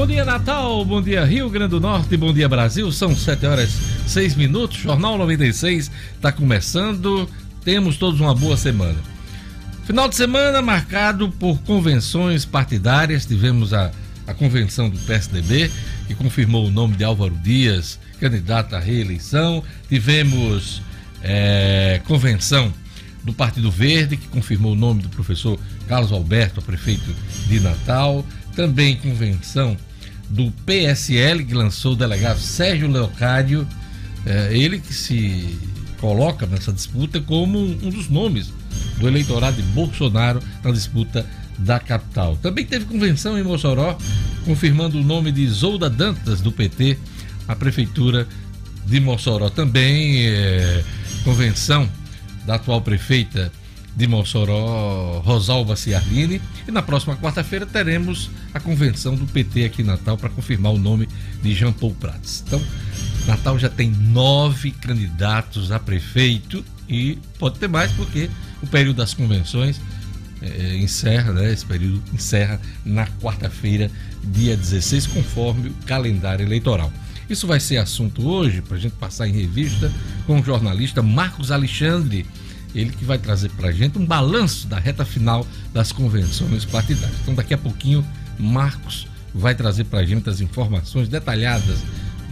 Bom dia, Natal. Bom dia, Rio Grande do Norte. Bom dia, Brasil. São 7 horas 6 minutos. Jornal 96 está começando. Temos todos uma boa semana. Final de semana marcado por convenções partidárias. Tivemos a, a convenção do PSDB, que confirmou o nome de Álvaro Dias, candidato à reeleição. Tivemos é, convenção do Partido Verde, que confirmou o nome do professor Carlos Alberto, prefeito de Natal. Também convenção do PSL, que lançou o delegado Sérgio Leocádio, é, ele que se coloca nessa disputa como um dos nomes do eleitorado de Bolsonaro na disputa da capital. Também teve convenção em Mossoró, confirmando o nome de Isolda Dantas, do PT, a prefeitura de Mossoró. Também é, convenção da atual prefeita de Mossoró, Rosalba Ciarline. E na próxima quarta-feira teremos a convenção do PT aqui em Natal para confirmar o nome de Jean Paul Prats. Então, Natal já tem nove candidatos a prefeito e pode ter mais porque o período das convenções é, encerra, né? Esse período encerra na quarta-feira, dia 16, conforme o calendário eleitoral. Isso vai ser assunto hoje, para a gente passar em revista, com o jornalista Marcos Alexandre, ele que vai trazer para a gente um balanço da reta final das convenções partidárias. Então, daqui a pouquinho, Marcos vai trazer para a gente as informações detalhadas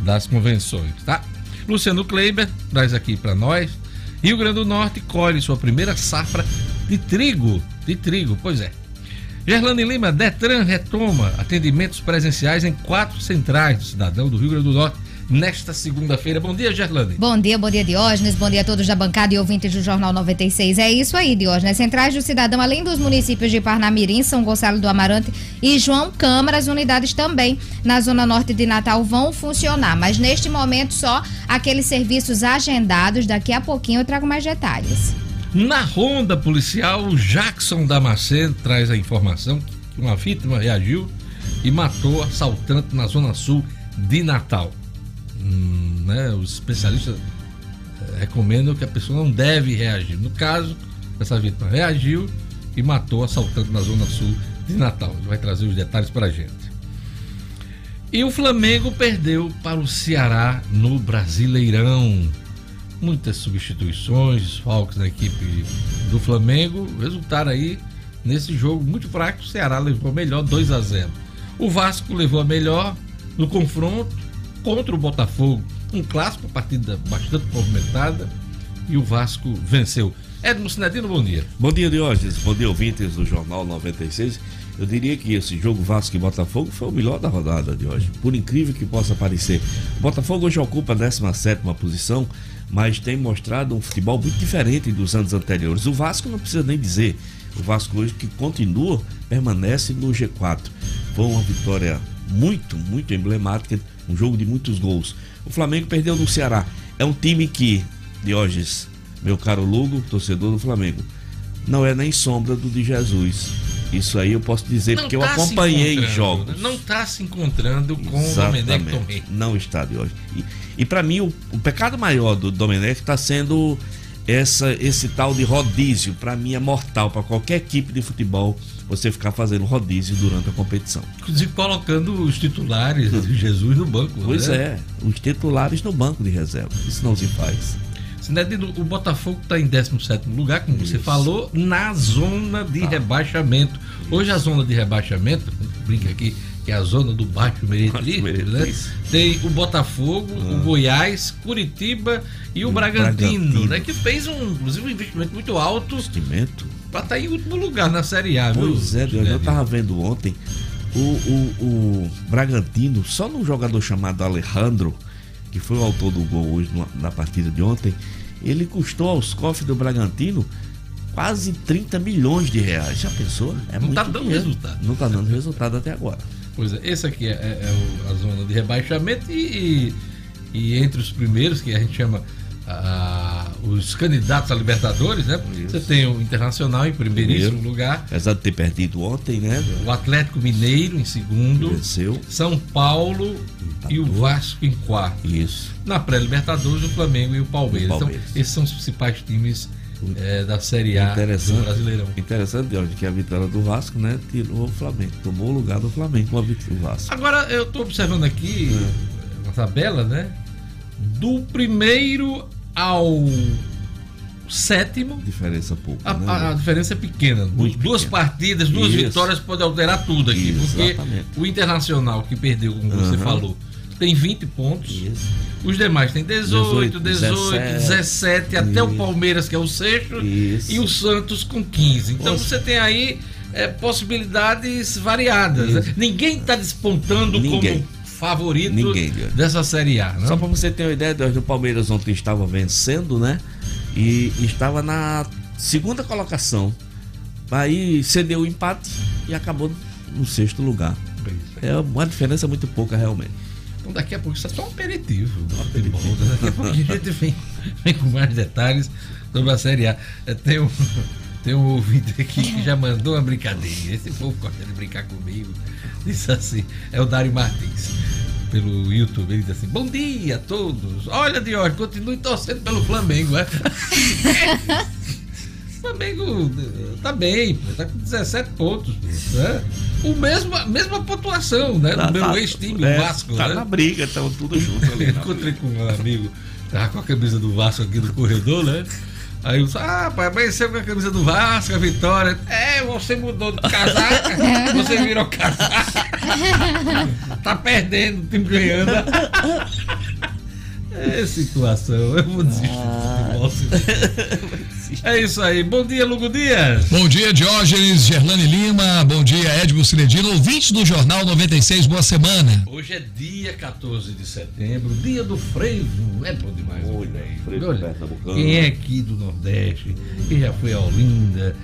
das convenções, tá? Luciano Kleiber traz aqui para nós. Rio Grande do Norte colhe sua primeira safra de trigo. De trigo, pois é. Gerlane Lima, Detran retoma atendimentos presenciais em quatro centrais do cidadão do Rio Grande do Norte nesta segunda-feira. Bom dia, Gerlane. Bom dia, bom dia, Diógenes. Bom dia a todos da bancada e ouvintes do Jornal 96. É isso aí, Diógenes. Centrais do Cidadão, além dos municípios de Parnamirim, São Gonçalo do Amarante e João Câmara, as unidades também na Zona Norte de Natal vão funcionar. Mas neste momento, só aqueles serviços agendados. Daqui a pouquinho eu trago mais detalhes. Na ronda policial, o Jackson Damasceno traz a informação que uma vítima reagiu e matou assaltante na zona sul de Natal. Né, os especialistas eh, recomendam que a pessoa não deve reagir. No caso, essa vítima reagiu e matou assaltante na zona sul de Natal. Ele vai trazer os detalhes para a gente. E o Flamengo perdeu para o Ceará no Brasileirão muitas substituições, falcos na equipe do Flamengo. Resultaram aí nesse jogo muito fraco. O Ceará levou a melhor 2 a 0. O Vasco levou a melhor no confronto contra o Botafogo. Um clássico, partida bastante movimentada e o Vasco venceu. Edmo Sinedino, bom dia. Bom dia, Diógenes. Bom dia, ouvintes do Jornal 96. Eu diria que esse jogo Vasco e Botafogo foi o melhor da rodada de hoje, por incrível que possa parecer. O Botafogo hoje ocupa a 17 posição, mas tem mostrado um futebol muito diferente dos anos anteriores. O Vasco não precisa nem dizer. O Vasco hoje que continua, permanece no G4. Foi uma vitória muito, muito emblemática, um jogo de muitos gols. O Flamengo perdeu no Ceará. É um time que, Diógenes, meu caro Lugo, torcedor do Flamengo, não é nem sombra do de Jesus. Isso aí eu posso dizer não porque tá eu acompanhei jogos. Não está se encontrando com Exatamente. o Domenech Tomé. Não está, Diógenes. E, e para mim, o, o, pecado maior do Domenech está sendo essa, esse tal de rodízio. Para mim é mortal. Para qualquer equipe de futebol, você ficar fazendo rodízio durante a competição. Inclusive colocando os titulares de Jesus no banco. Pois né? é, os titulares no banco de reserva. Isso não se faz. Sinedino, o Botafogo está em 17 lugar, como Isso. você falou, na zona de ah. rebaixamento. Hoje a zona de rebaixamento, brinca aqui, que é a zona do Baixo Meretri, né? tem o Botafogo, ah. o Goiás, Curitiba e o, o Bragantino, Bragantino, né? Que fez um, inclusive, um investimento muito alto. Investimento? Para estar tá em último lugar na Série A, pois viu? é, eu estava vendo ontem o, o, o Bragantino, só num jogador chamado Alejandro, que foi o autor do gol hoje na partida de ontem, ele custou aos cofres do Bragantino quase 30 milhões de reais. Já pensou? É Não está dando dinheiro. resultado. Não está dando resultado até agora. Pois é, esse aqui é, é, é a zona de rebaixamento e, e, entre os primeiros, que a gente chama ah, os candidatos a Libertadores, né? Isso. Você tem o Internacional em primeiríssimo Primeiro, lugar. Apesar de ter perdido ontem, né? O Atlético Mineiro em segundo. Venceu. São Paulo Empatou. e o Vasco em quarto. Isso. Na pré-Libertadores, o Flamengo e o Palmeiras. o Palmeiras. Então, esses são os principais times é, da Série A Interessante. do Brasileirão. Interessante, Jorge, que a vitória do Vasco, né, tirou o Flamengo, tomou o lugar do Flamengo com a vitória do Vasco. Agora eu estou observando aqui na tabela, né? Do primeiro ao sétimo, Diferença pouco, a, né? a- a diferença é pequena. Muito duas pequena. partidas, duas Isso. vitórias pode alterar tudo aqui. Isso, porque exatamente. o Internacional que perdeu, como você Aham. falou, tem 20 pontos. Isso. Os demais têm 18, 18, 17, 17, até o. Palmeiras, que é o sexto, Isso. e o Santos com 15. Então Nossa. você tem aí é, possibilidades variadas. né? Ninguém está despontando Ninguém. como favorito Ninguém, dessa Série A. Né? Só para você ter uma ideia, o Palmeiras ontem estava vencendo, né? E estava na segunda colocação. Aí cedeu o empate e acabou no sexto lugar. É uma diferença muito pouca, realmente. Então daqui a pouco isso é só um aperitivo né? Daqui a pouco a gente vem, vem com mais detalhes sobre a Série A. É, Tem um, tem um ouvinte aqui que já mandou uma brincadeirinha. Esse povo gosta de brincar comigo. Disse assim, é o Dário Martins. Pelo YouTube, ele diz assim: Bom dia a todos. Olha, Dior, continue torcendo pelo Flamengo, é? O Flamengo tá bem, pô, tá com 17 pontos. Né? O mesmo, a mesma pontuação, né? Do meu ex-time, é, o Vasco. Tá né? na briga, estão tudo junto ali. Encontrei com um amigo, tava com a camisa do Vasco aqui no corredor, né? Aí eu disse, ah, pai, amanheceu com a camisa do Vasco, a vitória. É, você mudou de casaca, você virou casaca. tá perdendo, o time ganhando. É situação, eu vou desistir do futebol. É isso aí. Bom dia, Lugo Dias. Bom dia, Diógenes, Gerlane Lima, bom dia, Edmo Cinedino, ouvinte do Jornal 96, boa semana. Hoje é dia 14 de setembro, dia do frevo. É bom demais o Olha, frevo. frevo Olha, quem é aqui do Nordeste, quem já foi a Olinda,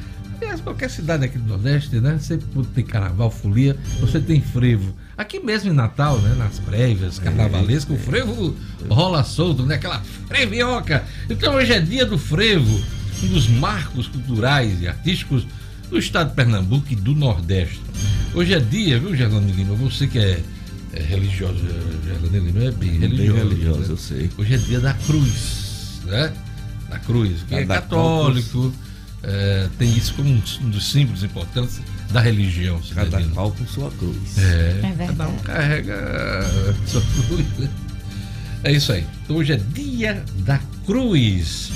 aliás, qualquer cidade aqui do Nordeste, né? Sempre tem carnaval, folia, você tem frevo. Aqui mesmo em Natal, né? Nas prévias carnavalescas, o frevo rola solto, né? Aquela frevioca. Então hoje é dia do frevo, um dos marcos culturais e artísticos do estado de Pernambuco e do Nordeste. Hoje é dia, viu, Gerlane Lima? Você que é, é religioso, Gerlane Lima é bem Bem religioso. religioso, né? eu sei. Hoje é dia da cruz, né? Da cruz. Quem é Cada católico é, tem isso como um um dos símbolos importantes da religião. Cada deve- qual com sua cruz. É, É verdade. cada um carrega a sua cruz. né? É isso aí. Então, hoje é dia da cruz.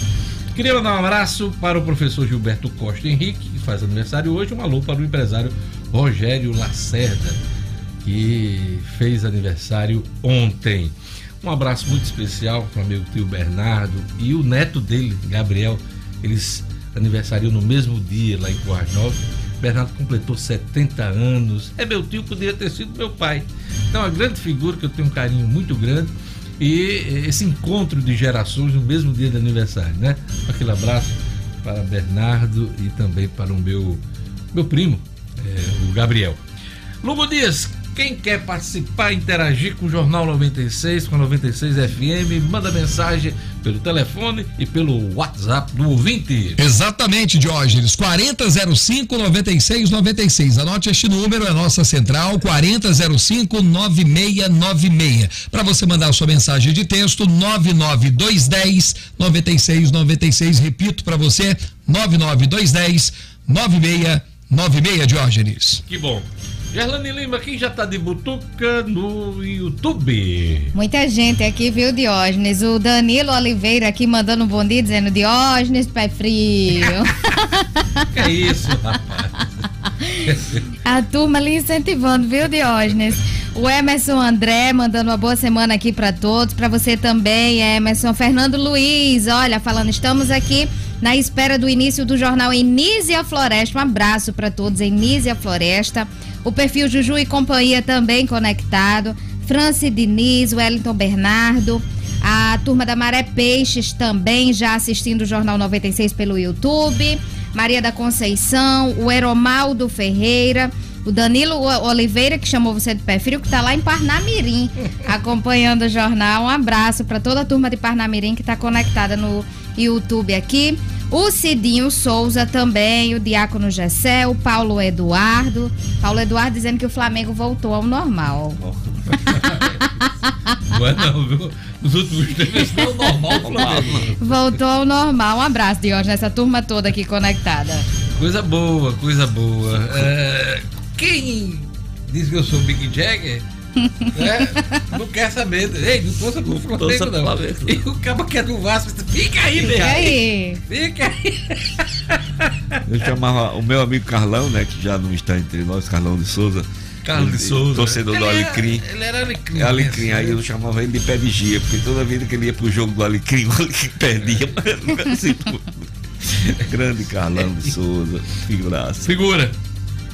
Queria mandar um abraço para o professor Gilberto Costa Henrique, que faz aniversário hoje. Um alô para o empresário Rogério Lacerda, que fez aniversário ontem. Um abraço muito especial para o meu tio Bernardo e o neto dele, Gabriel. Eles aniversariam no mesmo dia lá em Novas. Bernardo completou 70 anos. É meu tio, poderia ter sido meu pai. Então, é uma grande figura que eu tenho um carinho muito grande. E esse encontro de gerações no mesmo dia de aniversário, né? Aquele abraço para Bernardo e também para o meu, meu primo, eh, o Gabriel. Lugo Dias, quem quer participar, interagir com o Jornal 96, com a 96 FM, manda mensagem pelo telefone e pelo WhatsApp do ouvinte. Exatamente, Diógenes, 4005 9696. Anote este número, é nossa central, 4005 9696. Para você mandar a sua mensagem de texto, 99210 9696. Repito para você, 99210 9696, Diógenes. Que bom. Gerlane Lima, quem já tá de butuca no YouTube? Muita gente aqui, viu, Diógenes? O Danilo Oliveira aqui mandando um bom dia, dizendo Diógenes, pé frio. Que é isso, rapaz? A turma ali incentivando, viu, Diógenes? O Emerson André mandando uma boa semana aqui pra todos, Pra você também, Emerson. Fernando Luiz, olha, falando, estamos aqui na espera do início do jornal Enísia Floresta. Um abraço pra todos, Enísia Floresta. O perfil Juju e Companhia também conectado. Franci Diniz, Wellington Bernardo. A turma da Maré Peixes também já assistindo o Jornal 96 pelo YouTube. Maria da Conceição, o Eromaldo Ferreira, o Danilo Oliveira, que chamou você de frio, que tá lá em Parnamirim, acompanhando o jornal. Um abraço para toda a turma de Parnamirim que tá conectada no YouTube aqui. O Cidinho Souza também, o Diácono Gessé, o Paulo Eduardo. Paulo Eduardo dizendo que o Flamengo voltou ao normal. Não é não, viu? Nos últimos tempos não é o normal Flamengo. Voltou ao normal. Um abraço, Diógenes, essa turma toda aqui conectada. Coisa boa, coisa boa. É, quem diz que eu sou Big Jagger, né, não quer saber. Ei, não torça pro Flamengo, não. Flamengo. E o cabo que é do Vasco, fica aí, meu. aí? Fica aí. Eu chamava o meu amigo Carlão, né? Que já não está entre nós, Carlão de Souza. Carlos de Souza. Torcedor do Ele era- Alecrim. Ele era Alecrim. É Alecrim, né? aí eu chamava ele de pé vigia, porque toda vez que ele ia pro jogo do Alecrim, o Alecrim perdia. mas assim. Grande Carlão de Souza, figuraça. Figura.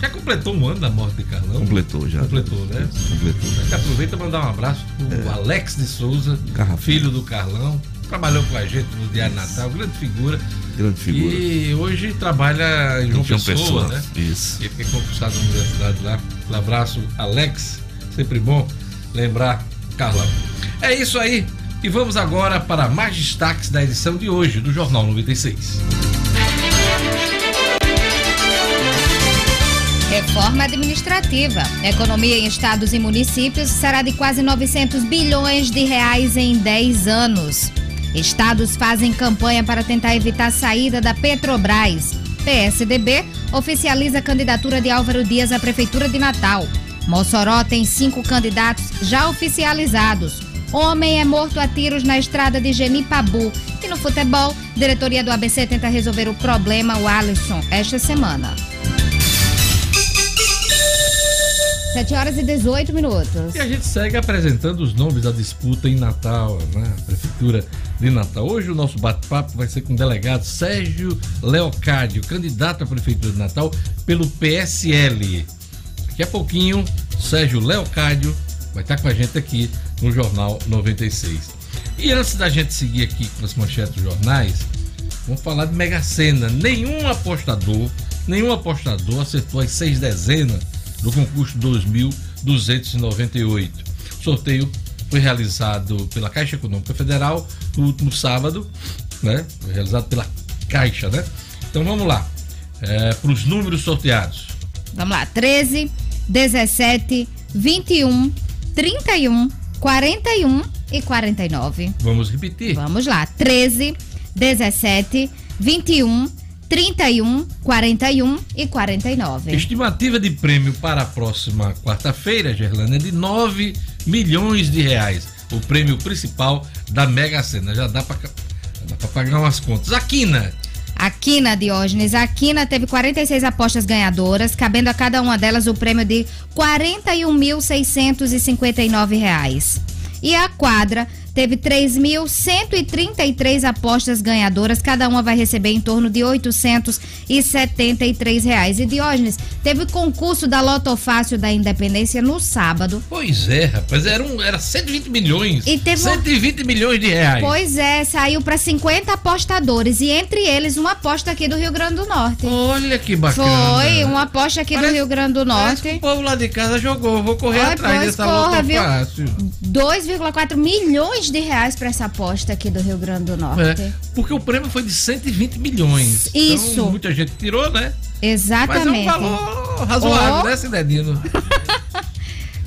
Já completou um ano da morte de Carlão? Completou já. Completou, né? Completou. A gente aproveita para mandar um abraço pro Alex de Souza, filho do Carlão. Trabalhou com a gente no Diário Natal, grande figura. Grande figura. E hoje trabalha em João João Pessoa, né? Isso. Ele foi concursado na universidade lá. Um abraço, Alex. Sempre bom lembrar Carlão. É isso aí. E vamos agora para mais destaques da edição de hoje do Jornal 96. Reforma administrativa. Economia em estados e municípios será de quase 900 bilhões de reais em 10 anos. Estados fazem campanha para tentar evitar a saída da Petrobras. PSDB oficializa a candidatura de Álvaro Dias à Prefeitura de Natal. Mossoró tem cinco candidatos já oficializados. Homem é morto a tiros na estrada de Genipabu. E no futebol, diretoria do ABC tenta resolver o problema, o Alisson, esta semana. 7 horas e 18 minutos. E a gente segue apresentando os nomes da disputa em Natal, né? Prefeitura de Natal. Hoje o nosso bate-papo vai ser com o delegado Sérgio Leocádio, candidato à Prefeitura de Natal pelo PSL. Daqui a pouquinho, Sérgio Leocádio vai estar com a gente aqui no Jornal 96. E antes da gente seguir aqui com as manchetes dos jornais, vamos falar de Mega Sena. Nenhum apostador, nenhum apostador acertou as seis dezenas do concurso 2298. O sorteio foi realizado pela Caixa Econômica Federal no último sábado, né? Foi realizado pela Caixa, né? Então vamos lá, para os números sorteados. Vamos lá, 13, 17, 21, 31, 41 e 49. Vamos repetir. Vamos lá, 13, 17, 21, 31, 41 e 49. Estimativa de prêmio para a próxima quarta-feira, Gerlane, é de 9 milhões de reais. O prêmio principal da Mega Sena. Já dá para pagar umas contas. A Quina, A Quina Diógenes, a Quina teve 46 apostas ganhadoras, cabendo a cada uma delas o prêmio de 41.659 reais. E a Quadra teve 3.133 apostas ganhadoras, cada uma vai receber em torno de 873 reais. E Diógenes, teve concurso da Loto Fácil da Independência no sábado. Pois é, rapaz, era, um, era 120 milhões. E teve um- 120 milhões de reais. Pois é, saiu para 50 apostadores e entre eles uma aposta aqui do Rio Grande do Norte. Olha que bacana. Foi uma aposta aqui Parece- do Rio Grande do Norte. o povo lá de casa jogou. Vou correr Ai, atrás dessa corra, luta viu? fácil. 2,4 milhões de reais para essa aposta aqui do Rio Grande do Norte. É, porque o prêmio foi de 120 milhões. Isso. Então, muita gente tirou, né? Mas é um Exatamente. valor razoável, Oh. né, Cidadino?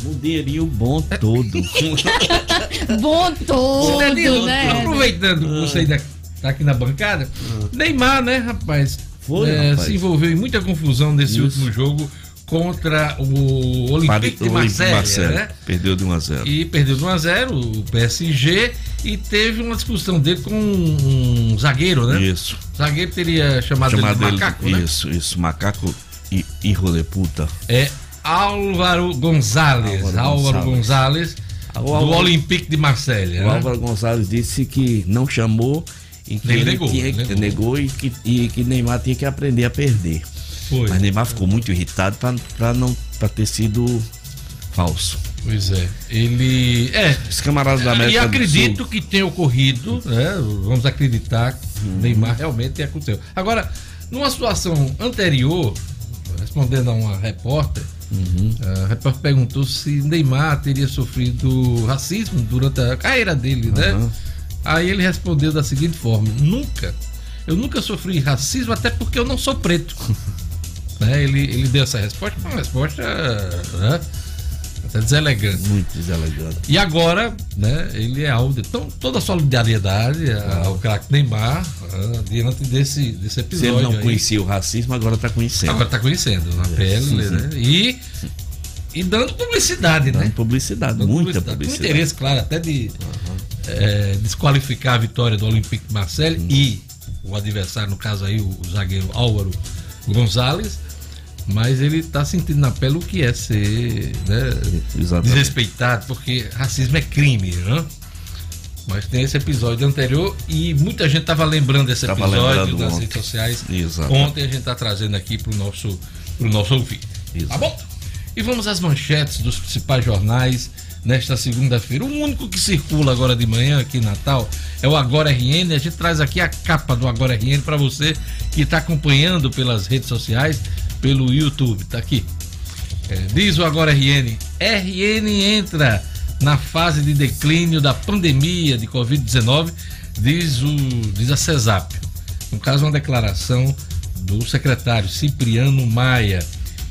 Um dinheirinho bom todo. Bom todo, Cidadino, né? aproveitando que você ainda tá aqui na bancada, Neymar, né, rapaz? Foi, é, rapaz. Se envolveu em muita confusão nesse Isso. último jogo contra o Olympique de Marseille, né? Perdeu de 1 a 0. E perdeu de 1 a 0 o PSG e teve uma discussão dele com um zagueiro, né? Isso. O zagueiro teria chamado, Chamado ele de ele macaco, né? Isso, isso. Macaco e hijo de puta. É Álvaro Gonzalez. Álvaro Álvaro Gonzalez. Gonzalez, O do Álvaro- Olympique de Marseille. O né? Álvaro Gonzalez disse que não chamou e que Ele ele, negou, tinha, ele que- negou. negou e que, e que Neymar tinha que aprender a perder. Foi. Mas Neymar ficou muito irritado para não pra ter sido falso. Pois é. Ele. É. Os camaradas da E América acredito do Sul, que tenha ocorrido, né? Vamos acreditar que Uhum. Neymar realmente aconteceu. Agora, numa situação anterior, respondendo a uma repórter, Uhum. a repórter perguntou se Neymar teria sofrido racismo durante a carreira dele, né? Uhum. Aí ele respondeu da seguinte forma: nunca. Eu nunca sofri racismo, até porque eu não sou preto. né? ele, ele deu essa resposta, uma resposta né? Até deselegante. Muito deselegante. E agora, né, ele é alvo de então, toda a solidariedade ao craque Neymar uh, diante desse, desse episódio. Se ele não aí. conhecia o racismo, agora está conhecendo. Agora está conhecendo na É, pele, sim, né? E, e dando publicidade, Dando né? publicidade, Dando muita Com publicidade. interesse, claro, até de é, desqualificar a vitória do Olympique de Marseille e o adversário, no caso aí, o, o zagueiro Álvaro Gonzalez. Mas ele está sentindo na pele o que é ser né, desrespeitado, porque racismo é crime, né? Mas tem esse episódio anterior e muita gente estava lembrando desse Tava episódio nas ontem. redes sociais. Exato. Ontem a gente está trazendo aqui para o nosso, pro nosso ouvinte. Exato. Tá bom? E vamos às manchetes dos principais jornais nesta segunda-feira. O único que circula agora de manhã aqui em Natal é o Agora RN. A gente traz aqui a capa do Agora RN para você que está acompanhando pelas redes sociais, pelo YouTube. Tá aqui. É, diz o Agora RN. RN entra na fase de declínio da pandemia de Covid-19, diz, o, diz a CESAP. No caso, uma declaração do secretário Cipriano Maia.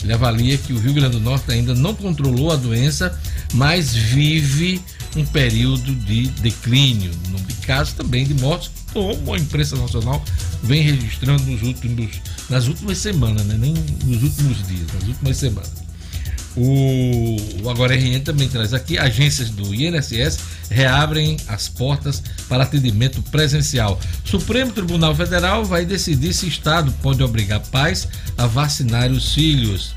Ele avalia que o Rio Grande do Norte ainda não controlou a doença, mas vive um período de declínio, no caso também de mortes, como a imprensa nacional vem registrando nos últimos, nas últimas semanas, né? nem nos últimos dias, nas últimas semanas. O, o Agora RN também traz aqui: agências do INSS reabrem as portas para atendimento presencial. Supremo Tribunal Federal vai decidir se Estado pode obrigar pais a vacinar os filhos.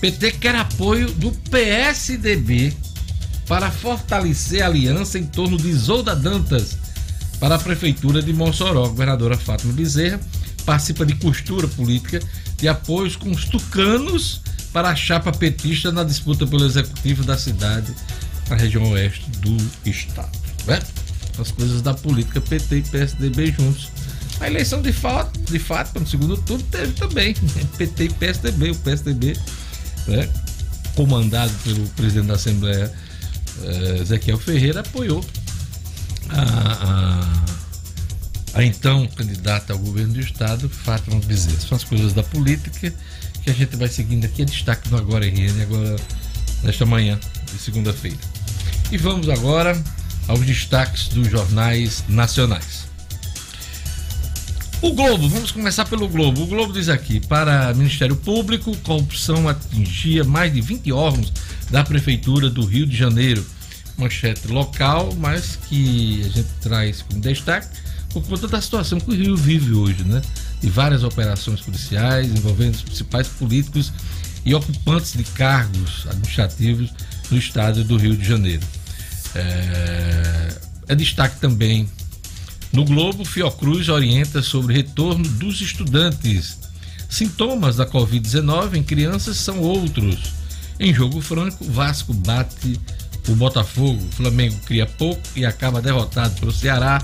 PT quer apoio do PSDB para fortalecer a aliança em torno de Isolda Dantas para a Prefeitura de Mossoró. A governadora Fátima Bezerra participa de costura política de apoios com os tucanos para a chapa petista na disputa pelo executivo da cidade, na região oeste do estado. Né? As coisas da política PT e PSDB juntos. A eleição de fato, de fato, no segundo turno, teve também PT e PSDB. O PSDB, né, comandado pelo presidente da Assembleia, eh, Ezequiel Ferreira, apoiou a, a, a então candidata ao governo do estado, Fátima Bezerra. São as coisas da política que a gente vai seguindo aqui. É destaque no Agora RN, agora nesta manhã de segunda-feira. E vamos agora aos destaques dos jornais nacionais. O Globo, vamos começar pelo Globo. O Globo diz aqui: para Ministério Público, corrupção atingia mais de 20 órgãos da Prefeitura do Rio de Janeiro. Manchete local, mas que a gente traz como destaque por conta da situação que o Rio vive hoje, né? De várias operações policiais envolvendo os principais políticos e ocupantes de cargos administrativos no estado do Rio de Janeiro. É, é destaque também no Globo, Fiocruz orienta sobre retorno dos estudantes. Sintomas da Covid-19 em crianças são outros. Em jogo franco, Vasco bate o Botafogo. Flamengo cria pouco e acaba derrotado pelo Ceará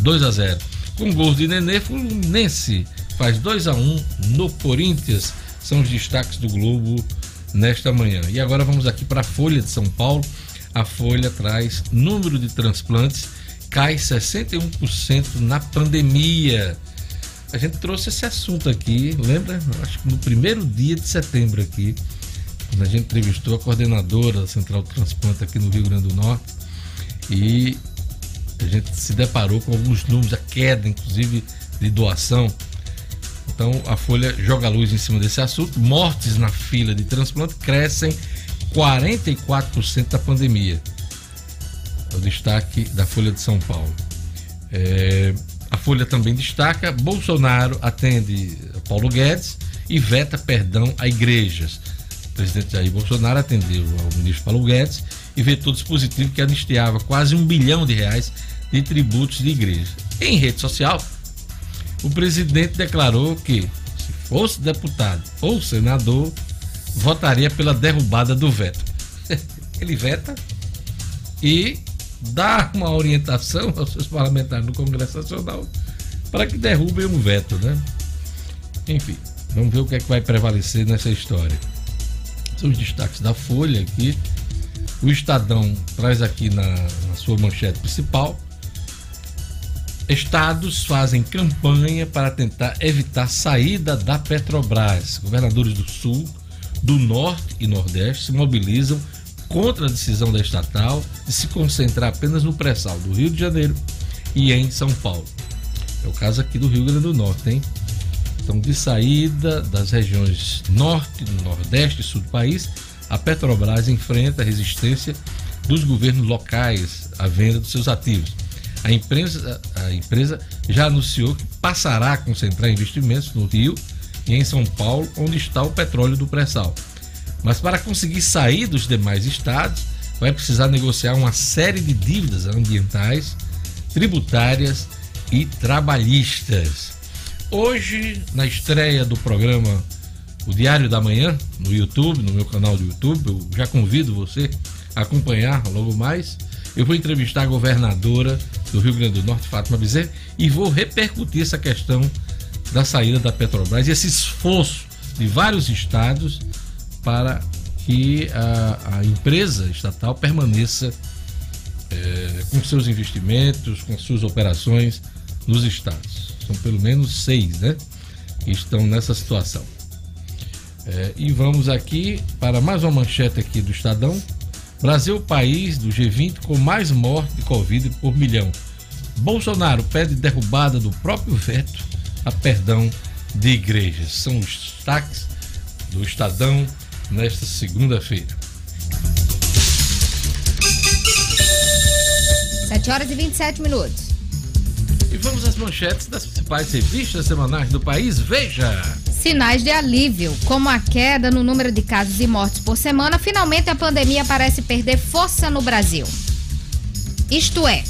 2 a 0. Com gols de Nenê, Fluminense faz 2 a 1 no Corinthians. São os destaques do Globo nesta manhã. E agora vamos aqui para a Folha de São Paulo. A Folha traz número de transplantes cai 61% na pandemia. A gente trouxe esse assunto aqui, lembra? Acho que no primeiro dia de setembro aqui, quando a gente entrevistou a coordenadora da Central Transplante aqui no Rio Grande do Norte e a gente se deparou com alguns números, a queda inclusive de doação. Então a Folha joga a luz em cima desse assunto. Mortes na fila de transplante crescem 44% da pandemia. É o destaque da Folha de São Paulo. É, a Folha também destaca: Bolsonaro atende Paulo Guedes e veta perdão a igrejas. O presidente Jair Bolsonaro atendeu ao ministro Paulo Guedes e vetou dispositivo que anistiava quase um bilhão de reais de tributos de igreja. Em rede social, o presidente declarou que, se fosse deputado ou senador, votaria pela derrubada do veto. Ele veta e dá uma orientação aos seus parlamentares no Congresso Nacional para que derrubem o veto, né? Enfim, vamos ver o que é que vai prevalecer nessa história. São os destaques da Folha aqui. O Estadão traz aqui na, na sua manchete principal. Estados fazem campanha para tentar evitar saída da Petrobras. Governadores do Sul, do Norte e Nordeste se mobilizam contra a decisão da estatal de se concentrar apenas no pré-sal do Rio de Janeiro e em São Paulo. É o caso aqui do Rio Grande do Norte, hein? Então, de saída das regiões norte, nordeste e sul do país, a Petrobras enfrenta a resistência dos governos locais à venda dos seus ativos. A empresa, a empresa já anunciou que passará a concentrar investimentos no Rio e em São Paulo, onde está o petróleo do pré-sal. Mas para conseguir sair dos demais estados, vai precisar negociar uma série de dívidas ambientais, tributárias e trabalhistas. Hoje, na estreia do programa O Diário da Manhã, no YouTube, no meu canal do YouTube, eu já convido você a acompanhar logo mais. Eu vou entrevistar a governadora do Rio Grande do Norte, Fátima Bezerra, e vou repercutir essa questão da saída da Petrobras e esse esforço de vários estados para que a, a empresa estatal permaneça é, com seus investimentos, com suas operações nos estados. São pelo menos seis, né? Que estão nessa situação. É, e vamos aqui para mais uma manchete aqui do Estadão. Brasil, país do G20 com mais morte de Covid por milhão. Bolsonaro pede derrubada do próprio veto a perdão de igrejas. São os destaques do Estadão nesta segunda-feira. 7 horas e 27 minutos. E vamos às manchetes das principais revistas semanais do país. Veja! Sinais de alívio, como a queda no número de casos e mortes por semana, finalmente a pandemia parece perder força no Brasil. Isto é,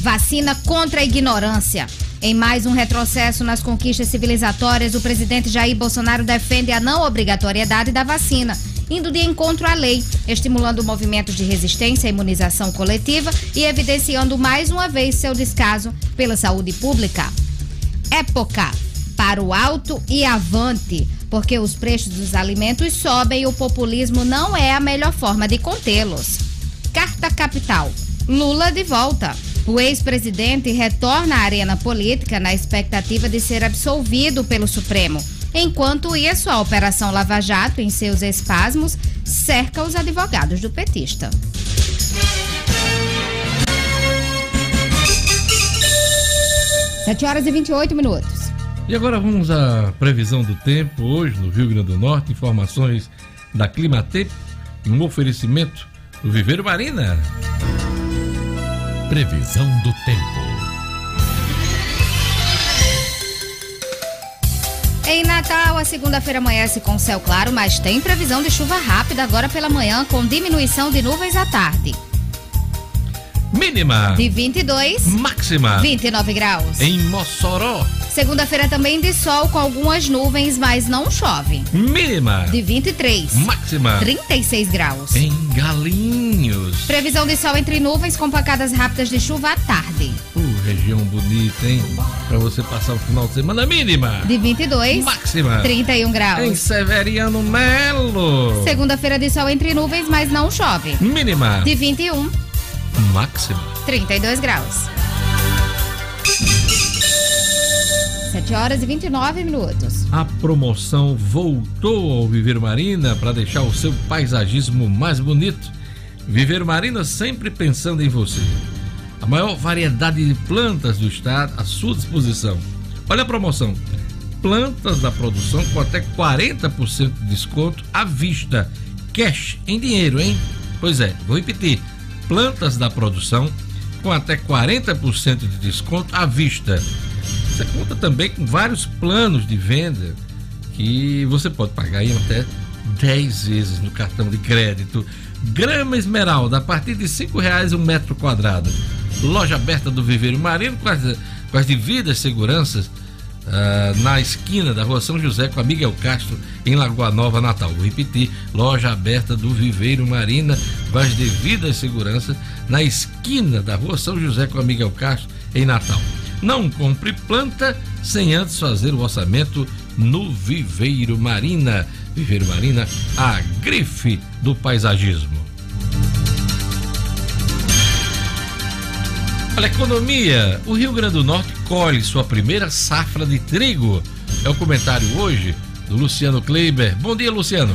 vacina contra a ignorância. Em mais um retrocesso nas conquistas civilizatórias, o presidente Jair Bolsonaro defende a não obrigatoriedade da vacina indo de encontro à lei, estimulando movimentos de resistência à imunização coletiva e evidenciando mais uma vez seu descaso pela saúde pública. Época para o alto e avante, porque os preços dos alimentos sobem e o populismo não é a melhor forma de contê-los. Carta Capital. Lula de volta. O ex-presidente retorna à arena política na expectativa de ser absolvido pelo Supremo. Enquanto isso, a Operação Lava Jato, em seus espasmos, cerca os advogados do petista. Sete horas e 28 minutos. E agora vamos à previsão do tempo hoje no Rio Grande do Norte. Informações da Climatempo e um oferecimento do Viveiro Marina. Previsão do tempo. Em Natal, a segunda-feira amanhece com céu claro, mas tem previsão de chuva rápida agora pela manhã, com diminuição de nuvens à tarde. Mínima. De 22. Máxima. 29 graus. Em Mossoró. Segunda-feira também de sol com algumas nuvens, mas não chove. Mínima. De 23. Máxima. 36 graus. Em Galinhos. Previsão de sol entre nuvens com pancadas rápidas de chuva à tarde. Uh, região bonita, hein? Pra você passar o final de semana mínima. De 22. Máxima. 31 graus. Em Severiano Melo. Segunda-feira de sol entre nuvens, mas não chove. Mínima. De 21. Máxima. 32 graus. 7 horas e 29 minutos. A promoção voltou ao Viver Marina para deixar o seu paisagismo mais bonito. Viver Marina sempre pensando em você. A maior variedade de plantas do estado à sua disposição. Olha a promoção. Plantas da produção com até 40% de desconto à vista. Cash em dinheiro, hein? Pois é, vou repetir. Plantas da produção com até 40% de desconto à vista. Você conta também com vários planos de venda que você pode pagar em até 10 vezes no cartão de crédito. Grama Esmeralda, a partir de R$ reais um metro quadrado. Loja aberta do Viveiro Marino com as, com as devidas seguranças uh, na esquina da rua São José com a Miguel Castro, em Lagoa Nova, Natal. Vou repetir, loja aberta do Viveiro Marina com as devidas seguranças na esquina da rua São José com a Miguel Castro, em Natal. Não compre planta sem antes fazer o orçamento no Viveiro Marina. Viveiro Marina, a grife do paisagismo. Olha, economia. O Rio Grande do Norte colhe sua primeira safra de trigo. É o comentário hoje do Luciano Kleiber. Bom dia, Luciano.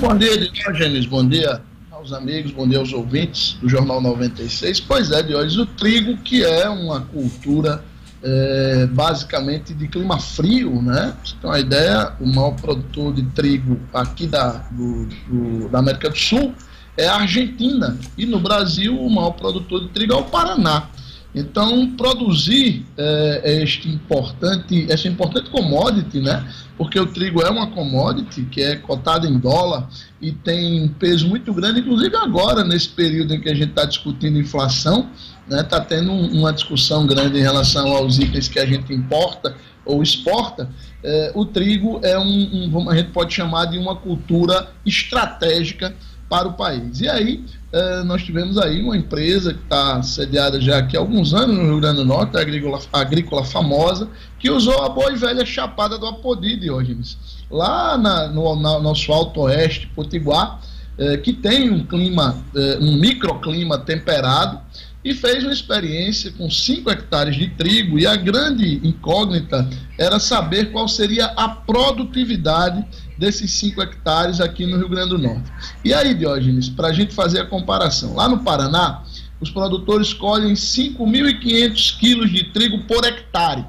Bom dia, Diógenes. Bom dia aos amigos, bom dia aos ouvintes do Jornal 96. Pois é, Diógenes, o trigo, que é uma cultura é, basicamente de clima frio, né? Pra você tem uma ideia, o maior produtor de trigo aqui da, do, do, da América do Sul é a Argentina. E no Brasil, o maior produtor de trigo é o Paraná. Então, produzir é, este importante, essa importante commodity, né? Porque o trigo é uma commodity que é cotada em dólar e tem um peso muito grande, inclusive agora, nesse período em que a gente está discutindo inflação, né? Está tendo uma discussão grande em relação aos itens que a gente importa ou exporta. É, o trigo é um, um, a gente pode chamar de uma cultura estratégica para o país. E aí, eh, nós tivemos aí uma empresa que está sediada já aqui há alguns anos no Rio Grande do Norte, a agrícola, agrícola famosa, que usou a boa e velha chapada do Apodi, Diógenes. Lá na, no na, nosso alto oeste, Potiguar, eh, que tem um clima, eh, um microclima temperado, e fez uma experiência com 5 hectares de trigo e a grande incógnita era saber qual seria a produtividade desses 5 hectares aqui no Rio Grande do Norte. E aí, Diógenes, para a gente fazer a comparação, lá no Paraná, os produtores colhem 5.500 quilos de trigo por hectare,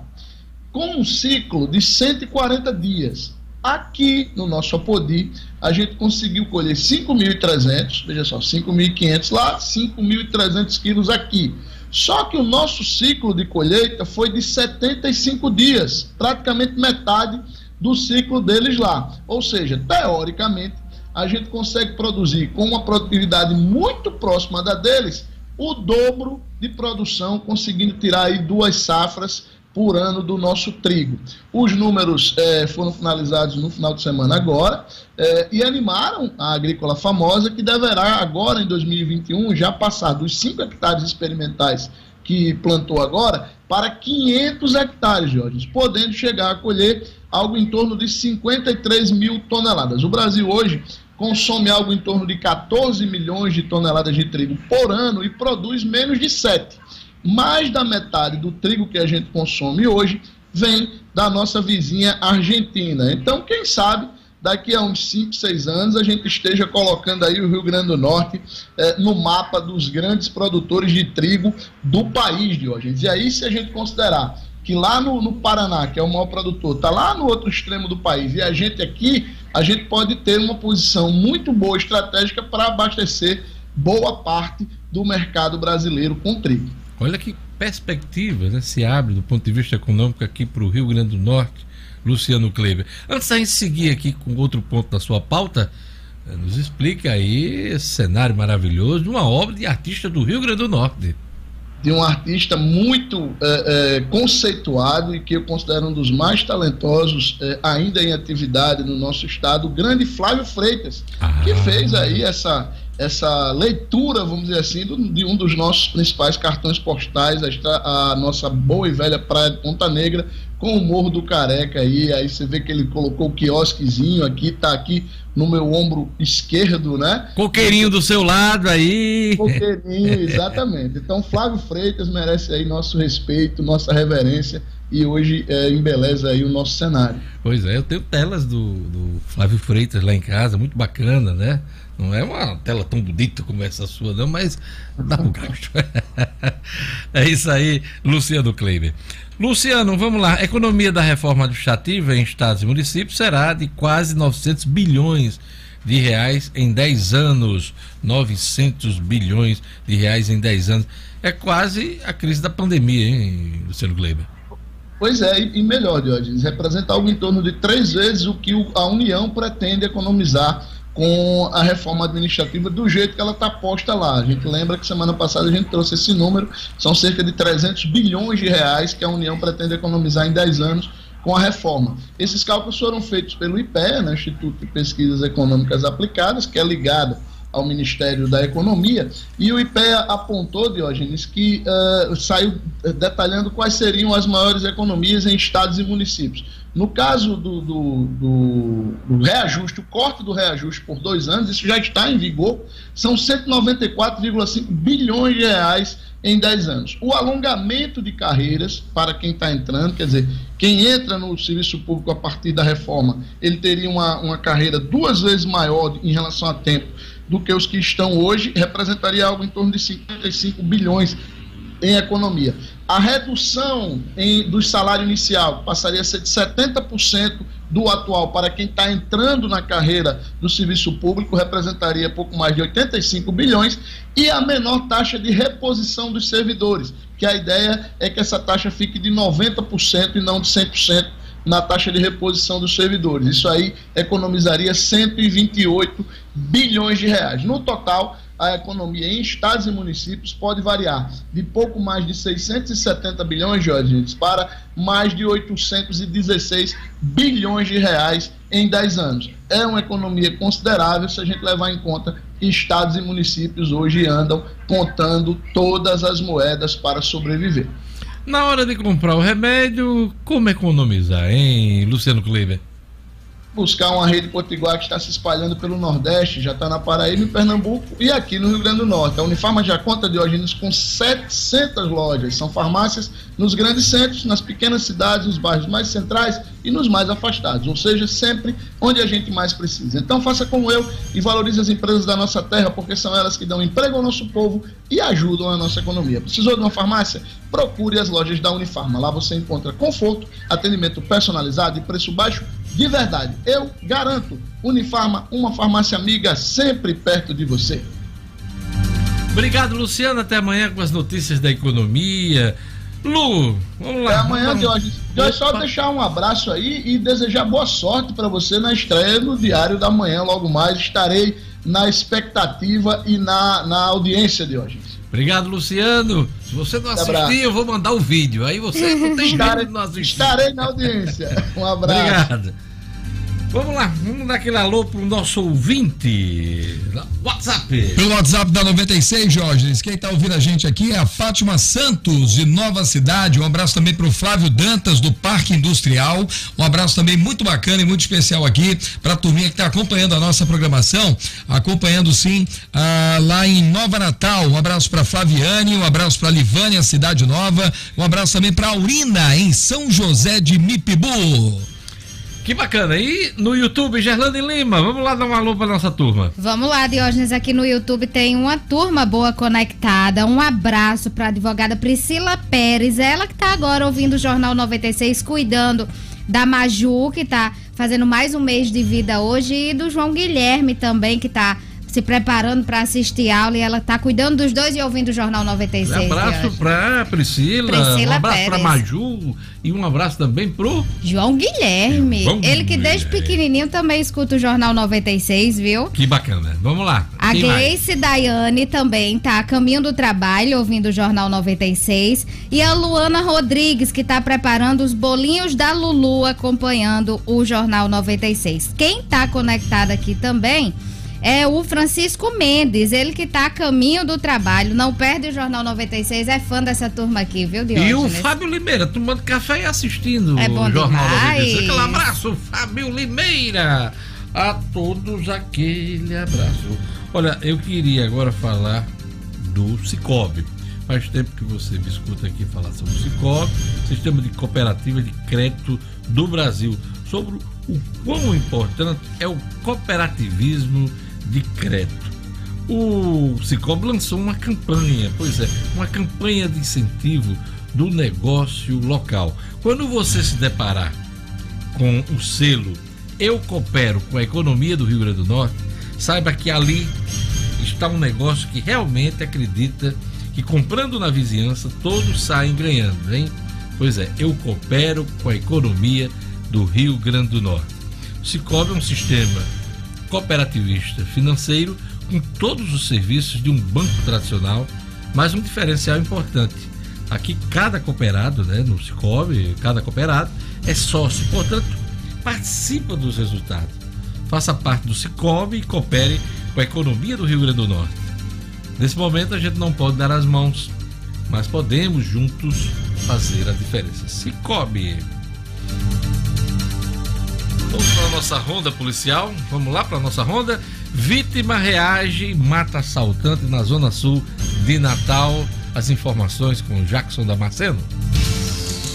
com um ciclo de 140 dias. Aqui no nosso Apodi, a gente conseguiu colher 5.300, veja só, 5.500 lá, 5.300 quilos aqui. Só que o nosso ciclo de colheita foi de 75 dias, praticamente metade do ciclo deles lá. Ou seja, teoricamente, a gente consegue produzir com uma produtividade muito próxima da deles o dobro de produção, conseguindo tirar aí duas safras por ano do nosso trigo. Os números é, foram finalizados no final de semana agora é, e animaram a agrícola famosa que deverá agora em 2021 já passar dos 5 hectares experimentais que plantou agora para 500 hectares, Jorge, podendo chegar a colher algo em torno de 53 mil toneladas. O Brasil hoje consome algo em torno de 14 milhões de toneladas de trigo por ano e produz menos de 7 mais da metade do trigo que a gente consome hoje vem da nossa vizinha Argentina. Então, quem sabe daqui a uns 5, 6 anos a gente esteja colocando aí o Rio Grande do Norte eh, no mapa dos grandes produtores de trigo do país de hoje. E aí, se a gente considerar que lá no, no Paraná, que é o maior produtor, está lá no outro extremo do país, e a gente aqui, a gente pode ter uma posição muito boa estratégica para abastecer boa parte do mercado brasileiro com trigo. Olha que perspectiva né, se abre do ponto de vista econômico aqui para o Rio Grande do Norte, Luciano Kleber. Antes da gente seguir aqui com outro ponto da sua pauta, eh, nos explique aí esse cenário maravilhoso de uma obra de artista do Rio Grande do Norte. De um artista muito é, é, conceituado e que eu considero um dos mais talentosos é, ainda em atividade no nosso estado, o grande Flávio Freitas, ah. que fez aí essa essa leitura, vamos dizer assim, de um dos nossos principais cartões postais, a, a, nossa boa e velha Praia de Ponta Negra, com o Morro do Careca aí. Aí você vê que ele colocou o quiosquezinho aqui, tá aqui no meu ombro esquerdo, né? Coqueirinho do seu lado aí. Coqueirinho, exatamente. Então, Flávio Freitas merece aí nosso respeito, nossa reverência e hoje é, embeleza aí o nosso cenário. Pois é, eu tenho telas do, do Flávio Freitas lá em casa, muito bacana, né? Não é uma tela tão bonita como essa sua, não, mas dá um gasto. é isso aí, Luciano Kleiber. Luciano, vamos lá. A economia da reforma administrativa em estados e municípios será de quase 900 bilhões de reais em 10 anos. 900 bilhões de reais em 10 anos. É quase a crise da pandemia, hein, Luciano Kleiber? Pois é, e melhor, Diogenes, representa algo em torno de três vezes o que a União pretende economizar com a reforma administrativa do jeito que ela está posta lá. A gente lembra que semana passada a gente trouxe esse número, são cerca de 300 bilhões de reais que a União pretende economizar em 10 anos com a reforma. Esses cálculos foram feitos pelo IPEA, né, Instituto de Pesquisas Econômicas Aplicadas, que é ligado ao Ministério da Economia, e o IPEA apontou, Diógenes, que uh, saiu detalhando quais seriam as maiores economias em estados e municípios. No caso do, do, do, do, reajuste, o corte do reajuste por dois anos, isso já está em vigor, são 194,5 bilhões de reais em 10 anos. O alongamento de carreiras para quem está entrando, quer dizer, quem entra no serviço público a partir da reforma, ele teria uma, uma carreira duas vezes maior em relação a tempo do que os que estão hoje, representaria algo em torno de 55 bilhões em economia. A redução em, do salário inicial passaria a ser de 70% do atual para quem está entrando na carreira do serviço público, representaria pouco mais de 85 bilhões, e a menor taxa de reposição dos servidores, que a ideia é que essa taxa fique de 90% e não de 100% na taxa de reposição dos servidores. Isso aí economizaria 128 bilhões de reais. No total, a economia em estados e municípios pode variar de pouco mais de 670 bilhões, Jorge, para mais de 816 bilhões de reais em 10 anos. É uma economia considerável se a gente levar em conta que estados e municípios hoje andam contando todas as moedas para sobreviver. Na hora de comprar o remédio, como economizar, hein, Luciano Kleber? Buscar uma rede potiguar que está se espalhando pelo Nordeste, já está na Paraíba, em Pernambuco e aqui no Rio Grande do Norte. A Unifarma já conta, Diógenes, com 700 lojas. São farmácias nos grandes centros, nas pequenas cidades, nos bairros mais centrais e nos mais afastados, ou seja, sempre onde a gente mais precisa. Então faça como eu e valorize as empresas da nossa terra, porque são elas que dão emprego ao nosso povo e ajudam a nossa economia. Precisou de uma farmácia? Procure as lojas da Unifarma. Lá você encontra conforto, atendimento personalizado e preço baixo de verdade. Eu garanto, Unifarma, uma farmácia amiga sempre perto de você. Obrigado, Luciano. Até amanhã com as notícias da economia. Lu, vamos lá. Até amanhã, Jorge. Jorge, só deixar um abraço aí e desejar boa sorte para você na estreia no Diário da Manhã. Logo mais estarei na expectativa e na, na audiência de hoje. Obrigado, Luciano. Se você não assistir, eu vou mandar o vídeo. Aí você não tem estarei, não assistir. Estarei na audiência. Um abraço. Obrigado. Vamos lá, vamos dar aquele alô pro nosso ouvinte. WhatsApp. Pelo WhatsApp da 96, Jorge. Quem tá ouvindo a gente aqui é a Fátima Santos, de Nova Cidade. Um abraço também pro Flávio Dantas, do Parque Industrial. Um abraço também muito bacana e muito especial aqui pra turminha que tá acompanhando a nossa programação. Acompanhando sim ah, lá em Nova Natal. Um abraço pra Flaviane, um abraço pra Livânia, Cidade Nova. Um abraço também pra Aurina, em São José de Mipibu. Que bacana. E no YouTube, Gerlane Lima, vamos lá dar um alô pra nossa turma. Vamos lá, Diógenes, aqui no YouTube tem uma turma boa conectada. Um abraço pra advogada Priscila Pérez, ela que tá agora ouvindo o Jornal 96, cuidando da Maju, que tá fazendo mais um mês de vida hoje, e do João Guilherme também, que tá se preparando para assistir aula e ela está cuidando dos dois e ouvindo o Jornal 96. Um abraço para Priscila, Priscila, um abraço para Maju e um abraço também pro João Guilherme. João Ele que desde pequenininho também escuta o Jornal 96, viu? Que bacana. Vamos lá. A Quem Grace mais? Daiane também tá a caminho do trabalho ouvindo o Jornal 96 e a Luana Rodrigues que está preparando os bolinhos da Lulu acompanhando o Jornal 96. Quem tá conectado aqui também é o Francisco Mendes, ele que está a caminho do trabalho, não perde o Jornal 96, é fã dessa turma aqui, viu, Diógenes? E o Fábio Limeira, tomando café e assistindo é bom o Jornal demais. 96. Aquele abraço, Fábio Limeira! A todos aquele abraço. Olha, eu queria agora falar do Cicobi. Faz tempo que você me escuta aqui falar sobre o Cicobi, Sistema de Cooperativa de Crédito do Brasil, sobre o quão importante é o cooperativismo de crédito. O Cicobi lançou uma campanha, pois é, uma campanha de incentivo do negócio local. Quando você se deparar com o selo Eu Coopero com a Economia do Rio Grande do Norte, saiba que ali está um negócio que realmente acredita que comprando na vizinhança todos saem ganhando, hein? Pois é, eu coopero com a economia do Rio Grande do Norte. O Cicobi é um sistema cooperativista financeiro com todos os serviços de um banco tradicional, mas um diferencial importante. Aqui cada cooperado, né, no Cicobi, cada cooperado é sócio, portanto, participa dos resultados. Faça parte do Cicobi e coopere com a economia do Rio Grande do Norte. Nesse momento a gente não pode dar as mãos, mas podemos juntos fazer a diferença. Cicobi. Vamos para a nossa ronda policial. Vamos lá para a nossa ronda. Vítima reage e mata assaltante na zona sul de Natal. As informações com Jackson Damasceno.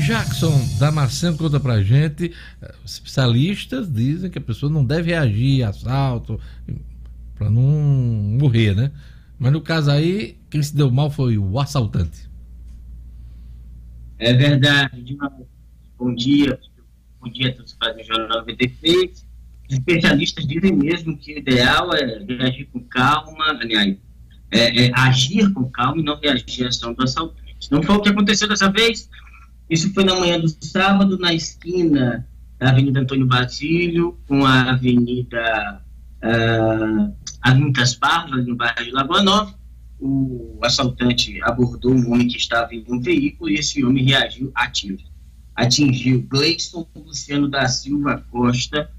Jackson Damasceno conta pra gente, eh, especialistas dizem que a pessoa não deve reagir a assalto para não morrer, né? Mas no caso aí, quem se deu mal foi o assaltante. É verdade. Bom dia. Bom dia a todos que fazem o Jornal 96. Os especialistas dizem mesmo que o ideal é reagir com calma, aliás, é, é agir com calma e não reagir à ação do assaltante. Não foi o que aconteceu dessa vez. Isso foi na manhã do sábado, na esquina da Avenida Antônio Basílio, com a Avenida uh, Avenida Barros, ali no bairro de Lagoa Nova. O assaltante abordou um homem que estava em um veículo e esse homem reagiu a tiro. Atingiu Gleison Luciano da Silva Costa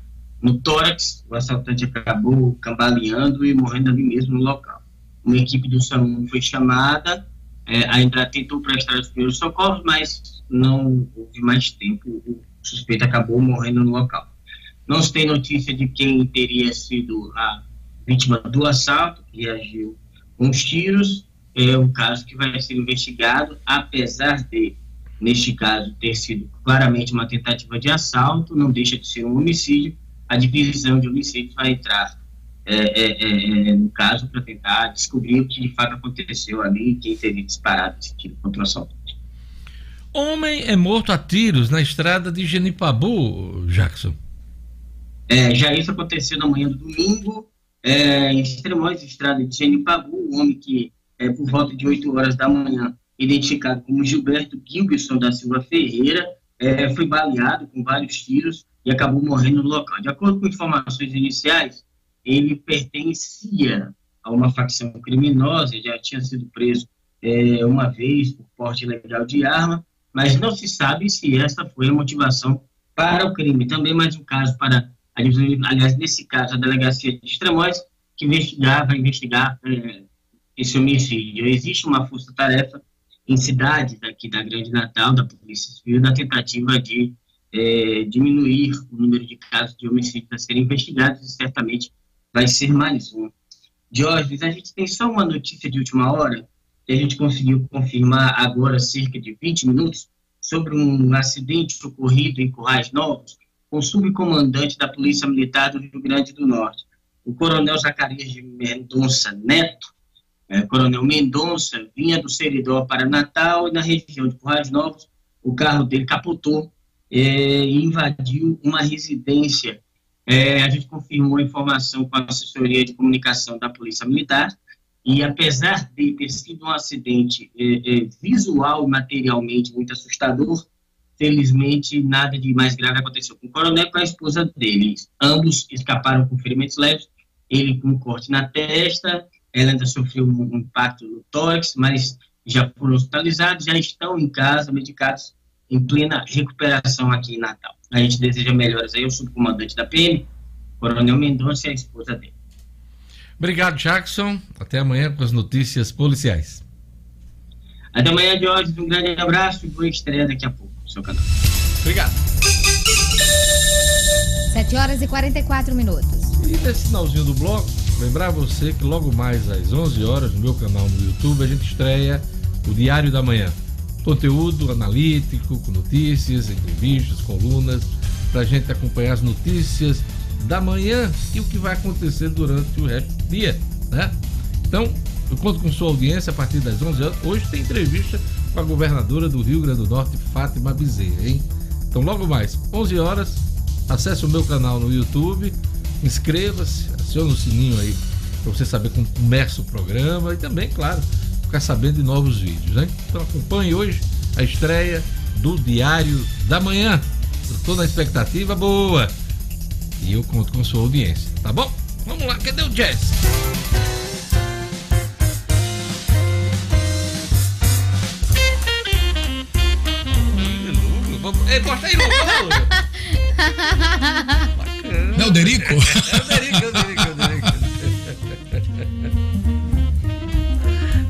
no tórax. O assaltante acabou cambaleando e morrendo ali mesmo no local. Uma equipe do SAMU foi chamada, é, ainda tentou prestar os primeiros socorros, mas não houve mais tempo, o suspeito acabou morrendo no local. Não se tem notícia de quem teria sido a vítima do assalto, que agiu com os tiros. É um caso que vai ser investigado, apesar de, neste caso, ter sido claramente uma tentativa de assalto, não deixa de ser um homicídio. A divisão de homicídios vai entrar é, é, é, no caso para tentar descobrir o que de fato aconteceu ali, quem teria disparado esse tiro contra o assalto. Homem é morto a tiros na estrada de Genipabu, Jackson. É, já isso aconteceu na manhã do domingo, é, em Extremóis, estrada de Genipabu, um homem que, é, por volta de 8 horas da manhã, identificado como Gilberto Gilberson da Silva Ferreira, é, foi baleado com vários tiros e acabou morrendo no local. De acordo com informações iniciais, ele pertencia a uma facção criminosa, já tinha sido preso é, uma vez por porte ilegal de arma, mas não se sabe se essa foi a motivação para o crime. Também mais um caso para a aliás, nesse caso, a delegacia de Extremóis, que investigar, vai investigar é, esse homicídio. Existe uma força-tarefa em cidades aqui da Grande Natal, da Polícia Civil, na tentativa de é, diminuir o número de casos de homicídio a serem investigados, e certamente vai ser mais um. Diógenes, a gente tem só uma notícia de última hora, que a gente conseguiu confirmar agora, cerca de 20 minutos, sobre um acidente ocorrido em Currais Novos com o subcomandante da Polícia Militar do Rio Grande do Norte, o coronel Zacarias de Mendonça Neto. É, coronel Mendonça vinha do Seridó para Natal e na região de Currais Novos o carro dele capotou é, e invadiu uma residência. É, a gente confirmou a informação com a assessoria de comunicação da Polícia Militar e apesar de ter sido um acidente é, é, visual, materialmente muito assustador, felizmente nada de mais grave aconteceu com o coronel e com a esposa dele. Ambos escaparam com ferimentos leves, ele com um corte na testa, ela ainda sofreu um impacto no tórax, mas já foram hospitalizados, já estão em casa, medicados, em plena recuperação aqui em Natal. A gente deseja melhoras aí ao subcomandante da PM, Coronel Mendonça e a esposa dele. Obrigado, Jackson. Até amanhã com as notícias policiais. Até amanhã, Jorge. Um grande abraço e boa estreia daqui a pouco no seu canal. Obrigado. 7 horas e 44 minutos. E nesse finalzinho do bloco, lembrar você que logo mais às 11 horas no meu canal no YouTube a gente estreia o Diário da Manhã. Conteúdo analítico, com notícias, entrevistas, colunas, para a gente acompanhar as notícias da manhã e o que vai acontecer durante o resto do dia, né? Então, eu conto com sua audiência a partir das 11 horas. Hoje tem entrevista com a governadora do Rio Grande do Norte, Fátima Bezerra, hein? Então, logo mais, 11 horas, acesse o meu canal no YouTube, inscreva-se, acione o sininho aí para você saber como começa o programa e também, claro, ficar sabendo de novos vídeos, né? Então, acompanhe hoje a estreia do Diário da Manhã. Eu estou na expectativa boa. E eu conto com sua audiência, tá bom? Vamos lá, cadê o jazz? Ei, bota aí, louco, Euderico? É Euderico, Euderico, Euderico.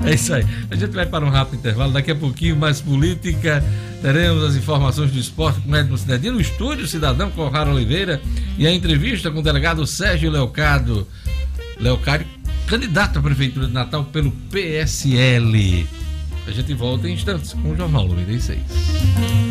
É isso aí. A gente vai para um rápido intervalo. Daqui a pouquinho, mais política. Teremos as informações do esporte com Edmo Cidadinho no estúdio, cidadão Corrado Oliveira. E a entrevista com o delegado Sérgio Leocádio. Leocádio, candidato à Prefeitura de Natal pelo PSL. A gente volta em instantes com o Jornal 96.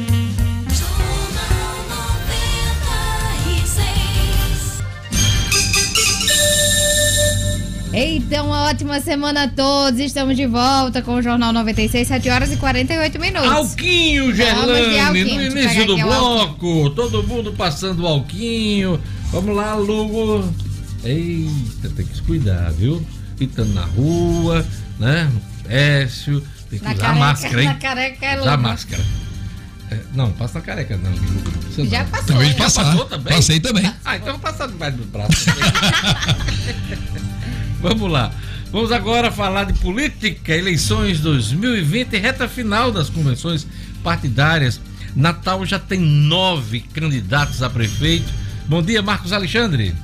Então, uma ótima semana a todos. Estamos de volta com o Jornal 96, 7 horas e 48 minutos. Alquinho, Gerlane, Alquinho, no início do bloco. Todo mundo passando o alquinho. Vamos lá, Lugo. Eita, tem que se cuidar, viu? Pitando na rua, né? No Écio. Tem que Na usar careca, máscara, hein? na careca é Usar máscara. É, não, passa na careca, não. Lugo, não Já não. passou. Já. passar. passou também? Passei também. Ah, então vou passar debaixo do braço. Vamos lá. Vamos agora falar de política, eleições 2020, reta final das convenções partidárias. Natal já tem nove candidatos a prefeito. Bom dia, Marcos Alexandre.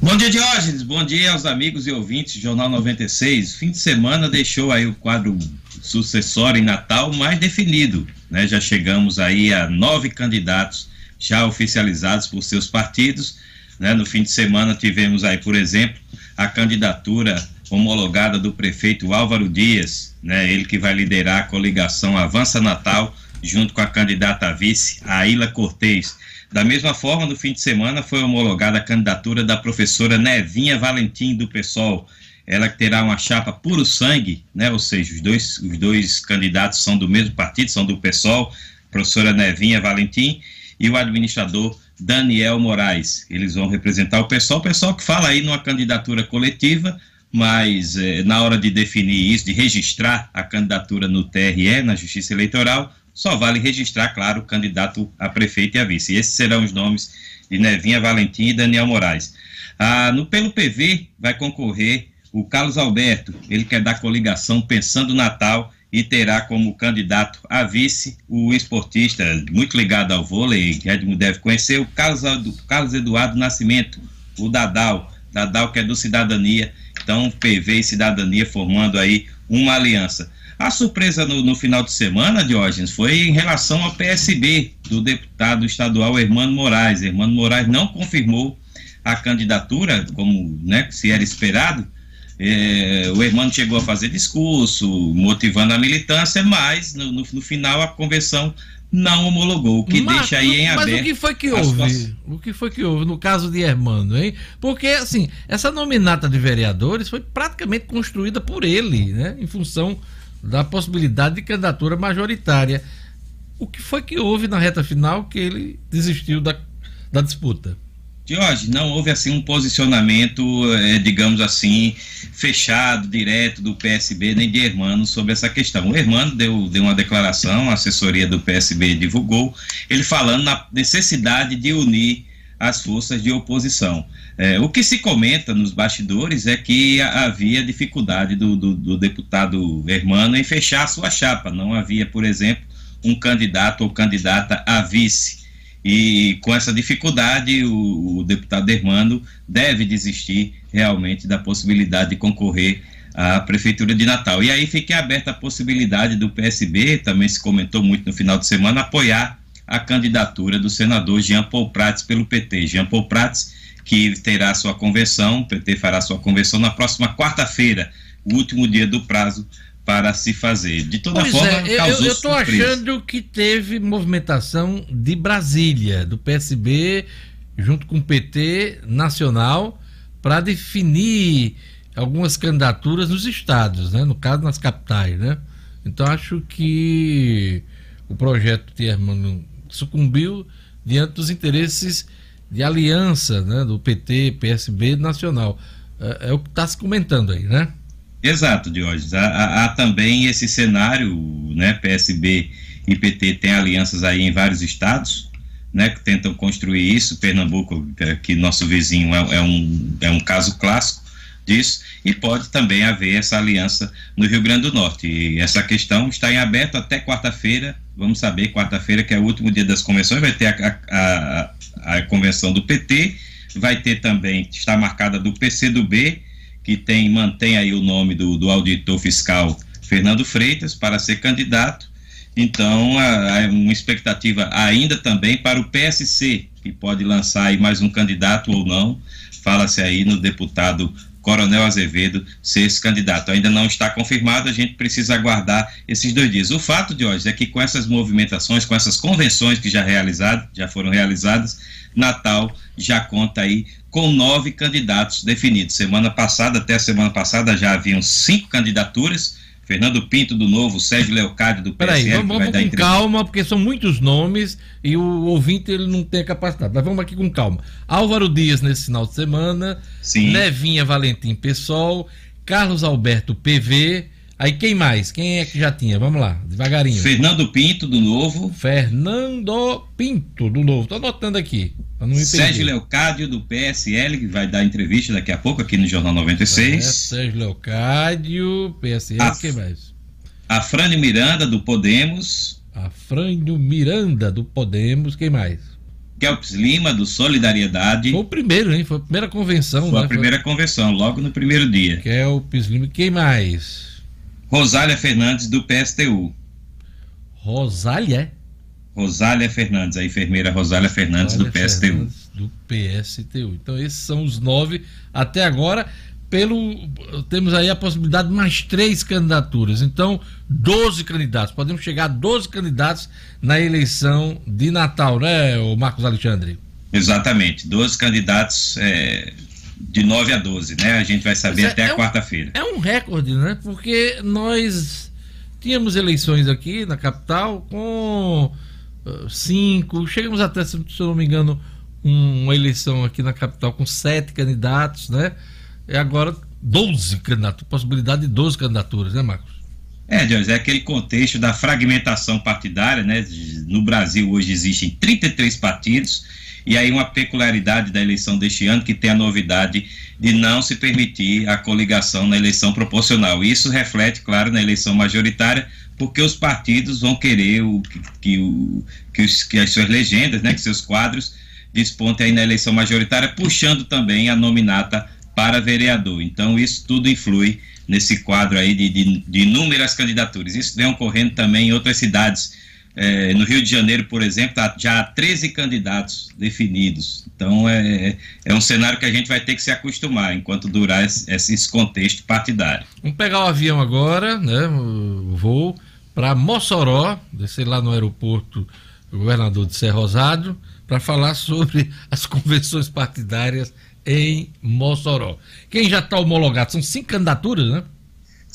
Bom dia, Diógenes. Bom dia aos amigos e ouvintes do Jornal 96. Fim de semana deixou aí o quadro sucessório em Natal mais definido. Né? Já chegamos aí a nove candidatos já oficializados por seus partidos. Né? No fim de semana tivemos aí, por exemplo, a candidatura homologada do prefeito Álvaro Dias, né? ele que vai liderar a coligação Avança Natal, junto com a candidata a vice, Aila Cortez. Da mesma forma, no fim de semana foi homologada a candidatura da professora Nevinha Valentim do PSOL. Ela terá uma chapa puro sangue, né? Ou seja, os dois, os dois candidatos são do mesmo partido, são do PSOL, professora Nevinha Valentim e o administrador Daniel Moraes. Eles vão representar o PSOL, o PSOL que fala aí numa candidatura coletiva, mas eh, na hora de definir isso, de registrar a candidatura no TRE, na Justiça Eleitoral, só vale registrar, claro, o candidato a prefeito e a vice. E esses serão os nomes de Nevinha Valentim e Daniel Moraes. Ah, no, pelo PV vai concorrer o Carlos Alberto, ele quer dar coligação Pensando Natal e terá como candidato a vice o esportista muito ligado ao vôlei, que Edmo deve conhecer, o Carlos, Carlos Eduardo Nascimento, o Dadal, Dadal que é do Cidadania, então PV e Cidadania formando aí uma aliança. A surpresa no, no, final de semana, Diógenes, foi em relação ao PSB do deputado estadual Hermano Moraes. Hermano Moraes não confirmou a candidatura, como né, se era esperado. É, o Hermano chegou a fazer discurso, motivando a militância, mas no, no, no final a convenção não homologou, o que mas, deixa aí em mas aberto. Mas o que foi que houve? O que foi que houve no caso de Hermano, hein? Porque, assim, essa nominata de vereadores foi praticamente construída por ele, né? Em função da possibilidade de candidatura majoritária. O que foi que houve na reta final que ele desistiu da, da disputa? Jorge, não houve assim um posicionamento, é, digamos assim, fechado, direto do PSB nem de Hermano sobre essa questão. O Hermano deu, deu uma declaração, a assessoria do PSB divulgou, ele falando na necessidade de unir as forças de oposição. É, o que se comenta nos bastidores é que havia dificuldade do, do, do, deputado Hermano em fechar a sua chapa. Não havia, por exemplo, um candidato ou candidata a vice. E com essa dificuldade, o, o deputado Hermano deve desistir realmente da possibilidade de concorrer à Prefeitura de Natal. E aí fica aberta a possibilidade do PSB, também se comentou muito no final de semana, apoiar a candidatura do senador Jean Paul Prats pelo PT. Jean Paul Prats, que terá sua convenção, o PT fará sua convenção na próxima quarta-feira, o último dia do prazo para se fazer. De toda pois forma, é, causou eu estou achando que teve movimentação de Brasília, do PSB, junto com o PT nacional, para definir algumas candidaturas nos estados, né? no caso nas capitais. Né? Então acho que o projeto de Hermano sucumbiu diante dos interesses de aliança né, do PT, PSB nacional. É, é o que está se comentando aí, né? Exato, Diógenes. Há, há, também esse cenário, né? PSB e PT têm alianças aí em vários estados, né? Que tentam construir isso. Pernambuco, que nosso vizinho é, é um, é um caso clássico disso, e pode também haver essa aliança no Rio Grande do Norte. E essa questão está em aberto até quarta-feira. Vamos saber, quarta-feira, que é o último dia das convenções, vai ter a, a, a, a convenção do PT, vai ter também, está marcada do PCdoB, que tem, mantém aí o nome do, do auditor fiscal Fernando Freitas para ser candidato. Então, há, uma expectativa ainda também para o PSC, que pode lançar aí mais um candidato ou não. Fala-se aí no deputado Coronel Azevedo ser esse candidato. Ainda não está confirmado, a gente precisa aguardar esses dois dias. O fato de hoje é que com essas movimentações, com essas convenções que já realizadas, já foram realizadas, Natal já conta aí com nove candidatos definidos. Semana passada, até a semana passada, já haviam cinco candidaturas. Fernando Pinto do Novo, Sérgio Leocádio do PSL. Peraí, vamos, vamos com calma, porque são muitos nomes e o ouvinte ele não tem a capacidade. Mas vamos aqui com calma. Álvaro Dias nesse final de semana, Sim. Nevinha Valentim Pessoal, Carlos Alberto PV, Aí quem mais? Quem é que já tinha? Vamos lá, devagarinho. Fernando Pinto, do Novo. Fernando Pinto, do Novo. Tô anotando aqui. Sérgio Leocádio, do PSL, que vai dar entrevista daqui a pouco aqui no Jornal 96. É, Sérgio Leocádio, PSL, a, quem mais? Afrânio Miranda, do Podemos. Afrânio Miranda, do Podemos, quem mais? Kelps Lima, do Solidariedade. Foi o primeiro, hein? Foi a primeira convenção, Foi né? a primeira Foi... convenção, logo no primeiro dia. Kelps Lima, quem mais? Rosália Fernandes, do PSTU. Rosália? Rosália Fernandes, a enfermeira Rosália Fernandes, Rosália do PSTU. Fernandes, do PSTU. Então, esses são os nove até agora. Pelo, temos aí a possibilidade de mais três candidaturas. Então, 12 candidatos. Podemos chegar a 12 candidatos na eleição de Natal, né, o Marcos Alexandre? Exatamente. 12 candidatos é, de 9 a 12, né? A gente vai saber é, até é a quarta-feira. É um recorde, né? Porque nós tínhamos eleições aqui na capital com uh, cinco, chegamos até, se eu não me engano, um, uma eleição aqui na capital com sete candidatos, né? E agora 12 candidatos, possibilidade de 12 candidaturas, né, Marcos? É, Jorge, é aquele contexto da fragmentação partidária, né? No Brasil hoje existem 33 partidos e aí uma peculiaridade da eleição deste ano que tem a novidade de não se permitir a coligação na eleição proporcional. Isso reflete, claro, na eleição majoritária, porque os partidos vão querer o, que, que, o, que, os, que as suas legendas, né, que seus quadros despontem aí na eleição majoritária, puxando também a nominata para vereador. Então, isso tudo influi nesse quadro aí de, de, de inúmeras candidaturas. Isso vem ocorrendo também em outras cidades é, no Rio de Janeiro, por exemplo, tá, já há 13 candidatos definidos. Então, é, é um cenário que a gente vai ter que se acostumar enquanto durar esse, esse contexto partidário. Vamos pegar o avião agora, né, o voo, para Mossoró, descer lá no aeroporto do governador de Serra Rosado, para falar sobre as convenções partidárias em Mossoró. Quem já está homologado? São cinco candidaturas, né?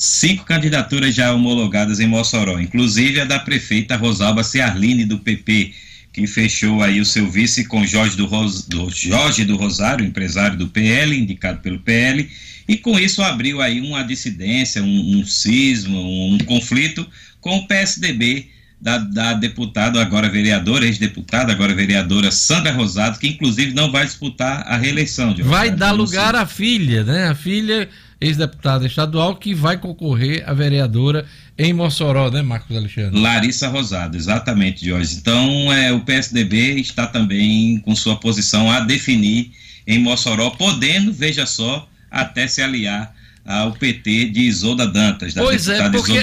Cinco candidaturas já homologadas em Mossoró, inclusive a da prefeita Rosalba Ciarline, do PP, que fechou aí o seu vice com Jorge do, Ros, do, Jorge do Rosário, empresário do PL, indicado pelo PL, e com isso abriu aí uma dissidência, um, um cisma, um, um conflito com o PSDB, da, da deputada, agora vereadora, ex-deputada, agora vereadora Sandra Rosado, que inclusive não vai disputar a reeleição. Vai dar lugar à filha, né? A filha ex-deputada estadual, que vai concorrer a vereadora em Mossoró, né, Marcos Alexandre? Larissa Rosado, exatamente, Jorge. Então, é, o PSDB está também com sua posição a definir em Mossoró, podendo, veja só, até se aliar ao PT de Isolda Dantas, da pois é, porque.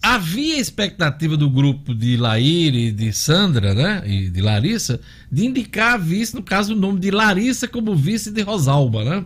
Havia expectativa do grupo de Laír e de Sandra, né, e de Larissa, de indicar a vice, no caso, o nome de Larissa como vice de Rosalba, né?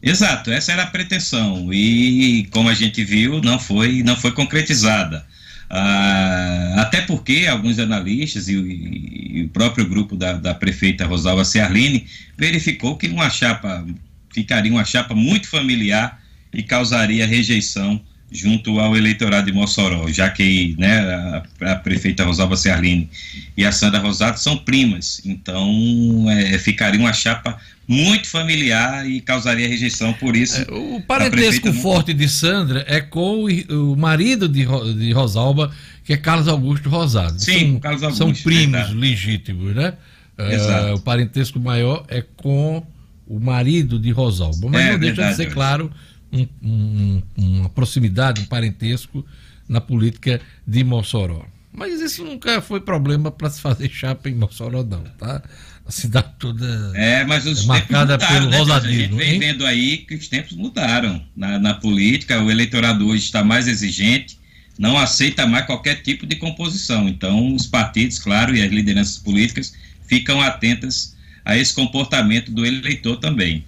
Exato, essa era a pretensão e como a gente viu não foi não foi concretizada. Ah, até porque alguns analistas e, e, e o próprio grupo da, da prefeita Rosalba Ciarline verificou que uma chapa ficaria uma chapa muito familiar e causaria rejeição junto ao eleitorado de Mossoró, já que né, a, a prefeita Rosalba Ciarline e a Sandra Rosato são primas, então é, ficaria uma chapa muito familiar e causaria rejeição por isso. É, o parentesco forte de Sandra é com o, o marido de, de, Rosalba, que é Carlos Augusto Rosado. Sim, são, Carlos Augusto. São primos verdade. legítimos, né? Uh, o parentesco maior é com o marido de Rosalba. Mas é, não deixa verdade, de ser, claro, um, um, uma proximidade, um parentesco na política de Mossoró. Mas isso nunca foi problema para se fazer chapa em Mossoró, não, tá? A cidade toda é, mas os é marcada mudaram, pelo né, rosadismo. A gente vem vendo aí que os tempos mudaram na, na política, o eleitorado hoje está mais exigente, não aceita mais qualquer tipo de composição. Então, os partidos, claro, e as lideranças políticas ficam atentas a esse comportamento do eleitor também.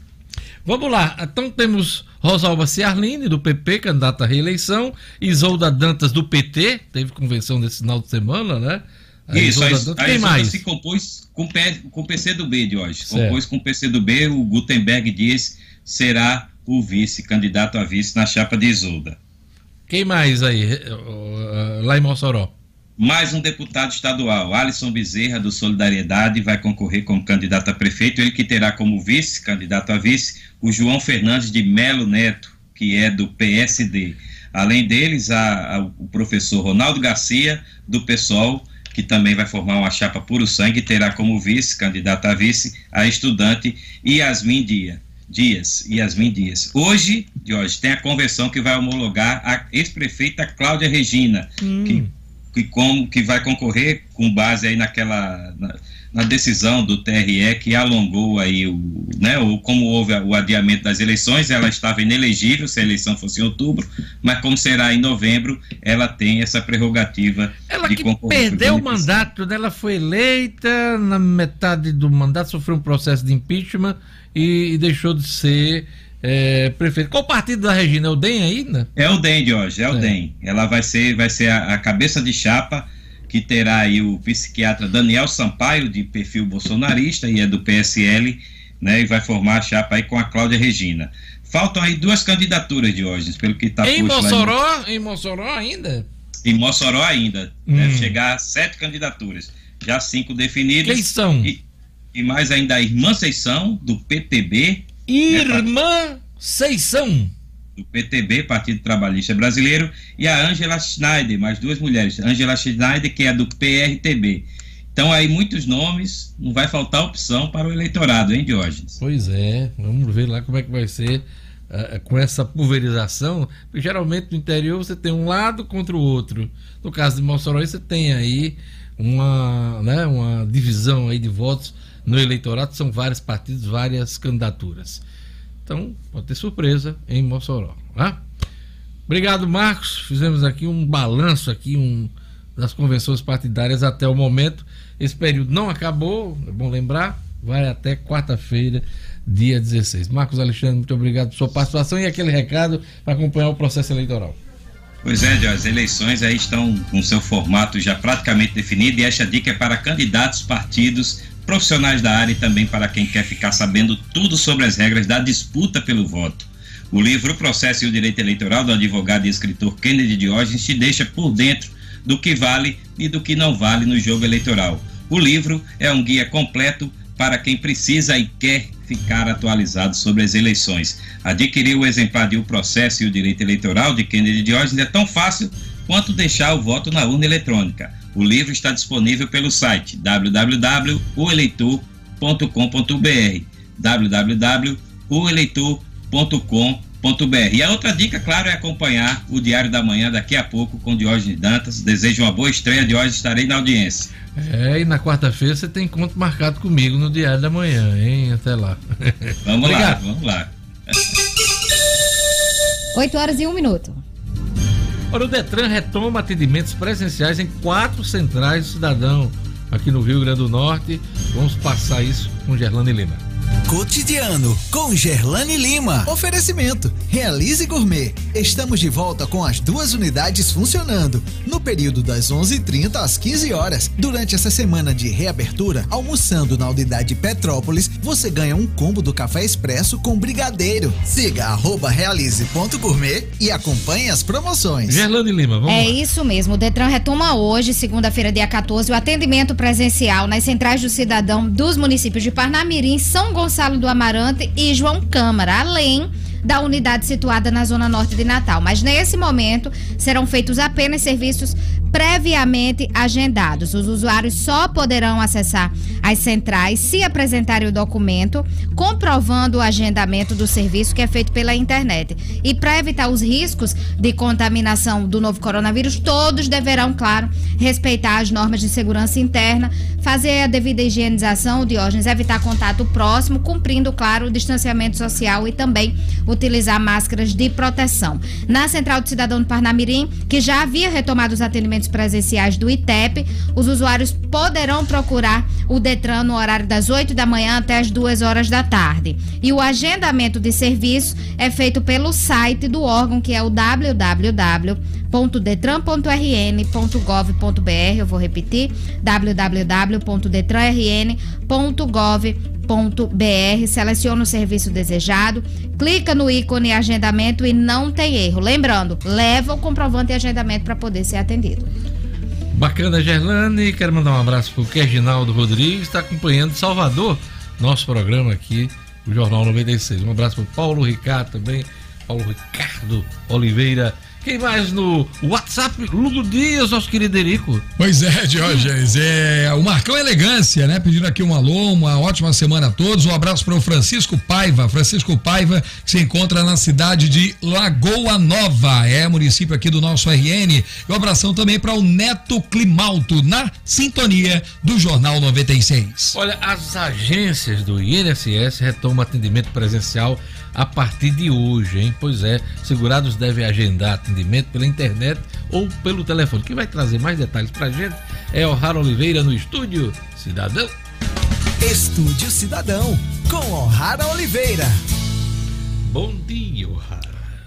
Vamos lá, então temos Rosalba Ciarline, do PP, candidata à reeleição, Isolda Dantas, do PT, teve convenção nesse final de semana, né? A Isso, Isolda a, a, Quem mais? se compôs com, com o PC do B de hoje. Certo. Compôs com o PC do B, o Gutenberg Dias será o vice, candidato a vice na chapa de Isolda. Quem mais aí, lá em Mossoró? Mais um deputado estadual, Alisson Bezerra, do Solidariedade, vai concorrer como candidato a prefeito, ele que terá como vice, candidato a vice, o João Fernandes de Melo Neto, que é do PSD. Além deles, a, a, o professor Ronaldo Garcia, do PSOL, que também vai formar uma chapa puro sangue, terá como vice, candidato a vice, a estudante Yasmin Dia. Dias, Yasmin Dias. Hoje, de hoje, tem a convenção que vai homologar a ex-prefeita Cláudia Regina, hum. que que, como, que vai concorrer com base aí naquela na, na, decisão do TRE que alongou aí o, né, ou como houve o adiamento das eleições, ela estava inelegível se a eleição fosse em outubro, mas como será em novembro, ela tem essa prerrogativa ela de que perdeu o mandato, dela foi eleita na metade do mandato, sofreu um processo de impeachment e, e deixou de ser é, prefeito. Qual partido da Regina? É o DEM ainda? É o DEM de hoje, é o é. DEM. Ela vai ser, vai ser a, a, cabeça de chapa que terá aí o psiquiatra Daniel Sampaio, de perfil bolsonarista, e é do PSL, né? E vai formar a chapa aí com a Cláudia Regina. Faltam aí duas candidaturas de hoje, pelo que está Em Mossoró? Em Mossoró ainda? Em Mossoró ainda. Hum. Deve chegar a sete candidaturas. Já cinco definidas. Quem são? E, e mais ainda a Irmã Seição, do PTB, Irmã Seição. Do PTB, Partido Trabalhista Brasileiro, e a Angela Schneider, mais duas mulheres. Angela Schneider, que é do PRTB. Então, aí, muitos nomes, não vai faltar opção para o eleitorado, hein, Diógenes? Pois é, vamos ver lá como é que vai ser uh, com essa pulverização. Porque geralmente no interior você tem um lado contra o outro. No caso de Mossoró, você tem aí uma, né, uma divisão aí de votos no eleitorado são vários partidos, várias candidaturas. Então, pode ter surpresa em Mossoró. Tá? Obrigado, Marcos. Fizemos aqui um balanço aqui um, das convenções partidárias até o momento. Esse período não acabou, é bom lembrar, vai até quarta-feira, dia 16. Marcos Alexandre, muito obrigado por sua participação e aquele recado para acompanhar o processo eleitoral. Pois é, as eleições aí estão com seu formato já praticamente definido e esta dica é para candidatos, partidos, profissionais da área e também para quem quer ficar sabendo tudo sobre as regras da disputa pelo voto. O livro O Processo e o Direito Eleitoral do advogado e escritor Kennedy Diógenes te deixa por dentro do que vale e do que não vale no jogo eleitoral. O livro é um guia completo para quem precisa e quer ficar atualizado sobre as eleições. Adquirir o exemplar de O Processo e o Direito Eleitoral de Kennedy Diógenes é tão fácil quanto deixar o voto na urna eletrônica. O livro está disponível pelo site www.oeleitor.com.br www.oeleitor.com.br E a outra dica, claro, é acompanhar o Diário da Manhã daqui a pouco com Diógenes Dantas. Desejo uma boa estreia, Diógenes, estarei na audiência. É, e na quarta-feira você tem encontro marcado comigo no Diário da Manhã, hein? Até lá. Vamos lá, vamos lá. 8 horas e 1 minuto. Ora, o Detran retoma atendimentos presenciais em quatro centrais do cidadão aqui no Rio Grande do Norte. Vamos passar isso com Gerlane Lima. Cotidiano com Gerlane Lima. Oferecimento Realize Gourmet. Estamos de volta com as duas unidades funcionando no período das 11:30 às 15 horas. Durante essa semana de reabertura, almoçando na unidade Petrópolis, você ganha um combo do café expresso com brigadeiro. Siga @realize.gourmet e acompanhe as promoções. Gerlane Lima, vamos É lá. isso mesmo. O Detran retoma hoje, segunda-feira, dia 14, o atendimento presencial nas centrais do cidadão dos municípios de Parnamirim, São Gonçalo Gonçalo do Amarante e João Câmara, além da unidade situada na zona norte de Natal. Mas nesse momento serão feitos apenas serviços previamente agendados. Os usuários só poderão acessar as centrais se apresentarem o documento comprovando o agendamento do serviço que é feito pela internet. E para evitar os riscos de contaminação do novo coronavírus, todos deverão, claro, respeitar as normas de segurança interna, fazer a devida higienização, Diógenes, evitar contato próximo, cumprindo, claro, o distanciamento social e também utilizar máscaras de proteção. Na Central do Cidadão do Parnamirim, que já havia retomado os atendimentos presenciais do ITEP, os usuários poderão procurar o Detran no horário das 8 da manhã até as 2 horas da tarde. E o agendamento de serviço é feito pelo site do órgão, que é o www.detran.rn.gov.br. Eu vou repetir: www.detranrn.gov.br. Seleciona o serviço desejado, clica no ícone agendamento e não tem erro. Lembrando, leva o comprovante de agendamento para poder ser atendido. Bacana, Gerlane. Quero mandar um abraço para o Reginaldo Rodrigues, está acompanhando Salvador, nosso programa aqui, o Jornal 96. Um abraço para Paulo Ricardo também, Paulo Ricardo Oliveira quem mais no WhatsApp? Lugo Dias, nosso querido Erico. Pois é, Diógenes. É, o Marcão Elegância, né? Pedindo aqui um alô, uma ótima semana a todos. Um abraço para o Francisco Paiva. Francisco Paiva, que se encontra na cidade de Lagoa Nova, é município aqui do nosso RN. E um abração também para o Neto Climalto, na sintonia do Jornal 96. Olha, as agências do INSS retomam atendimento presencial a partir de hoje, hein? Pois é, segurados devem agendar atendimento pela internet ou pelo telefone. Quem vai trazer mais detalhes pra gente é o Raro Oliveira no Estúdio Cidadão. Estúdio Cidadão, com O'Hara Oliveira. Bom dia, O'Hara.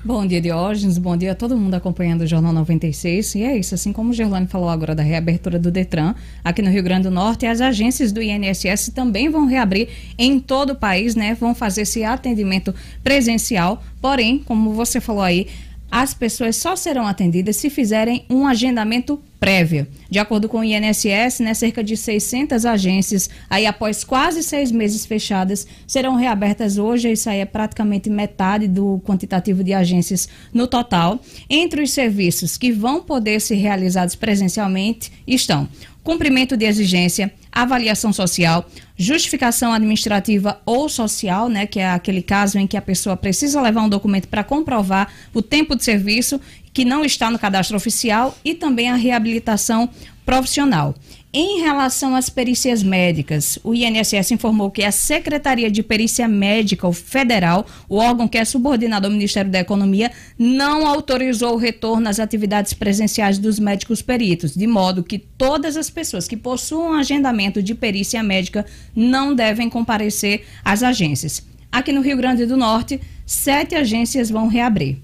Bom dia, Diógenes. Bom dia a todo mundo acompanhando o Jornal 96. E é isso, assim como o Gerlane falou agora da reabertura do Detran, aqui no Rio Grande do Norte, as agências do INSS também vão reabrir em todo o país, né? Vão fazer esse atendimento presencial. Porém, como você falou aí, as pessoas só serão atendidas se fizerem um agendamento prévio. De acordo com o INSS, né, cerca de 600 agências, aí após quase seis meses fechadas, serão reabertas hoje. Isso aí é praticamente metade do quantitativo de agências no total. Entre os serviços que vão poder ser realizados presencialmente estão cumprimento de exigência, avaliação social, justificação administrativa ou social, né, que é aquele caso em que a pessoa precisa levar um documento para comprovar o tempo de serviço que não está no cadastro oficial e também a reabilitação profissional. Em relação às perícias médicas, o INSS informou que a Secretaria de Perícia Médica Federal, o órgão que é subordinado ao Ministério da Economia, não autorizou o retorno às atividades presenciais dos médicos peritos, de modo que todas as pessoas que possuam agendamento de perícia médica não devem comparecer às agências. Aqui no Rio Grande do Norte, sete agências vão reabrir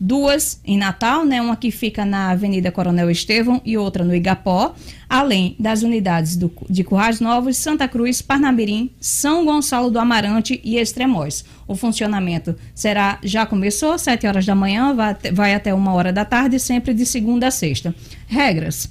duas em Natal, né? Uma que fica na Avenida Coronel Estevão e outra no Igapó, além das unidades do, de Currais Novos, Santa Cruz, Parnamirim, São Gonçalo do Amarante e Extremóis. O funcionamento será, já começou, às 7 horas da manhã, vai, vai até uma hora da tarde, sempre de segunda a sexta. Regras: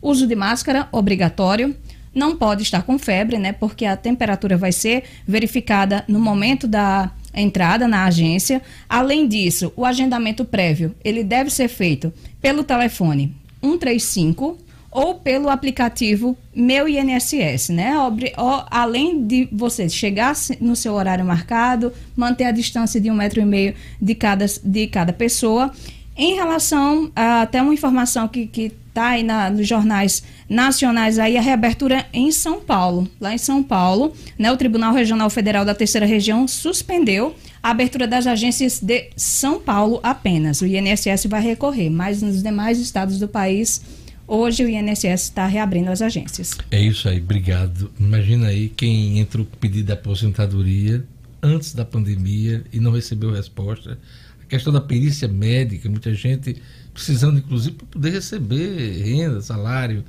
uso de máscara obrigatório. Não pode estar com febre, né? Porque a temperatura vai ser verificada no momento da entrada na agência. Além disso, o agendamento prévio, ele deve ser feito pelo telefone 135 ou pelo aplicativo Meu INSS, né? além de você chegar no seu horário marcado, manter a distância de um metro e meio de cada, de cada pessoa. Em relação a até uma informação que, que tá aí na, nos jornais nacionais aí a reabertura em São Paulo. Lá em São Paulo, né, o Tribunal Regional Federal da Terceira Região suspendeu a abertura das agências de São Paulo apenas. O INSS vai recorrer, mas nos demais estados do país, hoje o INSS está reabrindo as agências. É isso aí, obrigado. Imagina aí quem entrou com pedido de aposentadoria antes da pandemia e não recebeu resposta. Questão da perícia médica, muita gente precisando inclusive para poder receber renda, salário.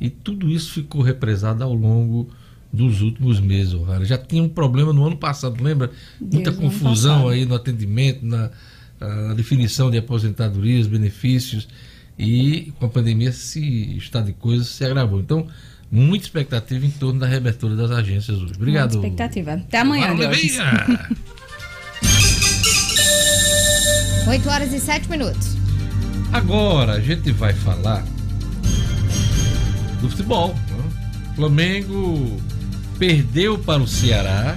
E tudo isso ficou represado ao longo dos últimos meses, O'Hara. Já tinha um problema no ano passado, lembra? Muita Deus confusão aí no atendimento, na, na, definição de aposentadorias, benefícios. E com a pandemia esse estado de coisas se agravou. Então, muita expectativa em torno da reabertura das agências hoje. Obrigado. Muita expectativa. Até amanhã, Deus. 8 horas e 7 minutos. Agora a gente vai falar do futebol. Né? Flamengo perdeu para o Ceará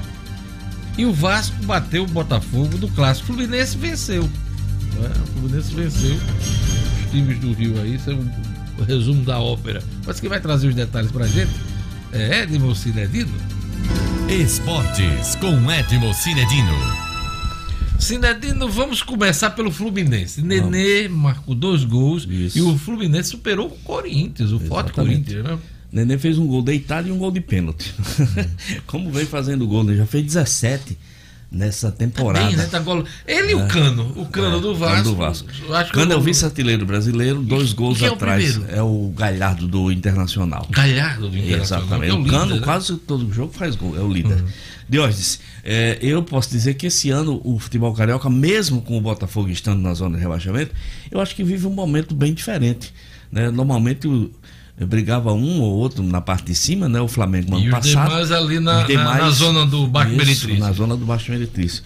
e o Vasco bateu o Botafogo do clássico. O Fluminense venceu. Né? O Fluminense venceu os times do Rio aí. Isso é um resumo da ópera. Mas quem vai trazer os detalhes pra gente é Edmo Cinedino. Esportes com Edmo Cinedino. Cinedino, vamos começar pelo Fluminense. Nenê marcou dois gols Isso. e o Fluminense superou o Corinthians, o Exatamente. forte Corinthians, né? Nenê fez um gol deitado e um gol de pênalti. Como vem fazendo gol, né? Já fez 17 nessa temporada. Tá bem, né? tá gol... Ele e o é. Cano, o Cano é, do Vasco. do Vasco. Cano é o vice-artilheiro brasileiro, dois gols atrás. É o, é o, Galhardo do Internacional. Galhardo do Internacional. Exatamente. É o, o Cano, né? quase todo jogo faz gol, é o líder. Uhum. Diógenes, é, eu posso dizer que esse ano o futebol carioca, mesmo com o Botafogo estando na zona de rebaixamento, eu acho que vive um momento bem diferente. Né? Normalmente o, brigava um ou outro na parte de cima, né? O Flamengo ano e passado. Demais ali na, demais, na, na, zona do Baixo Meretrício. Na zona do Baixo Meretrício.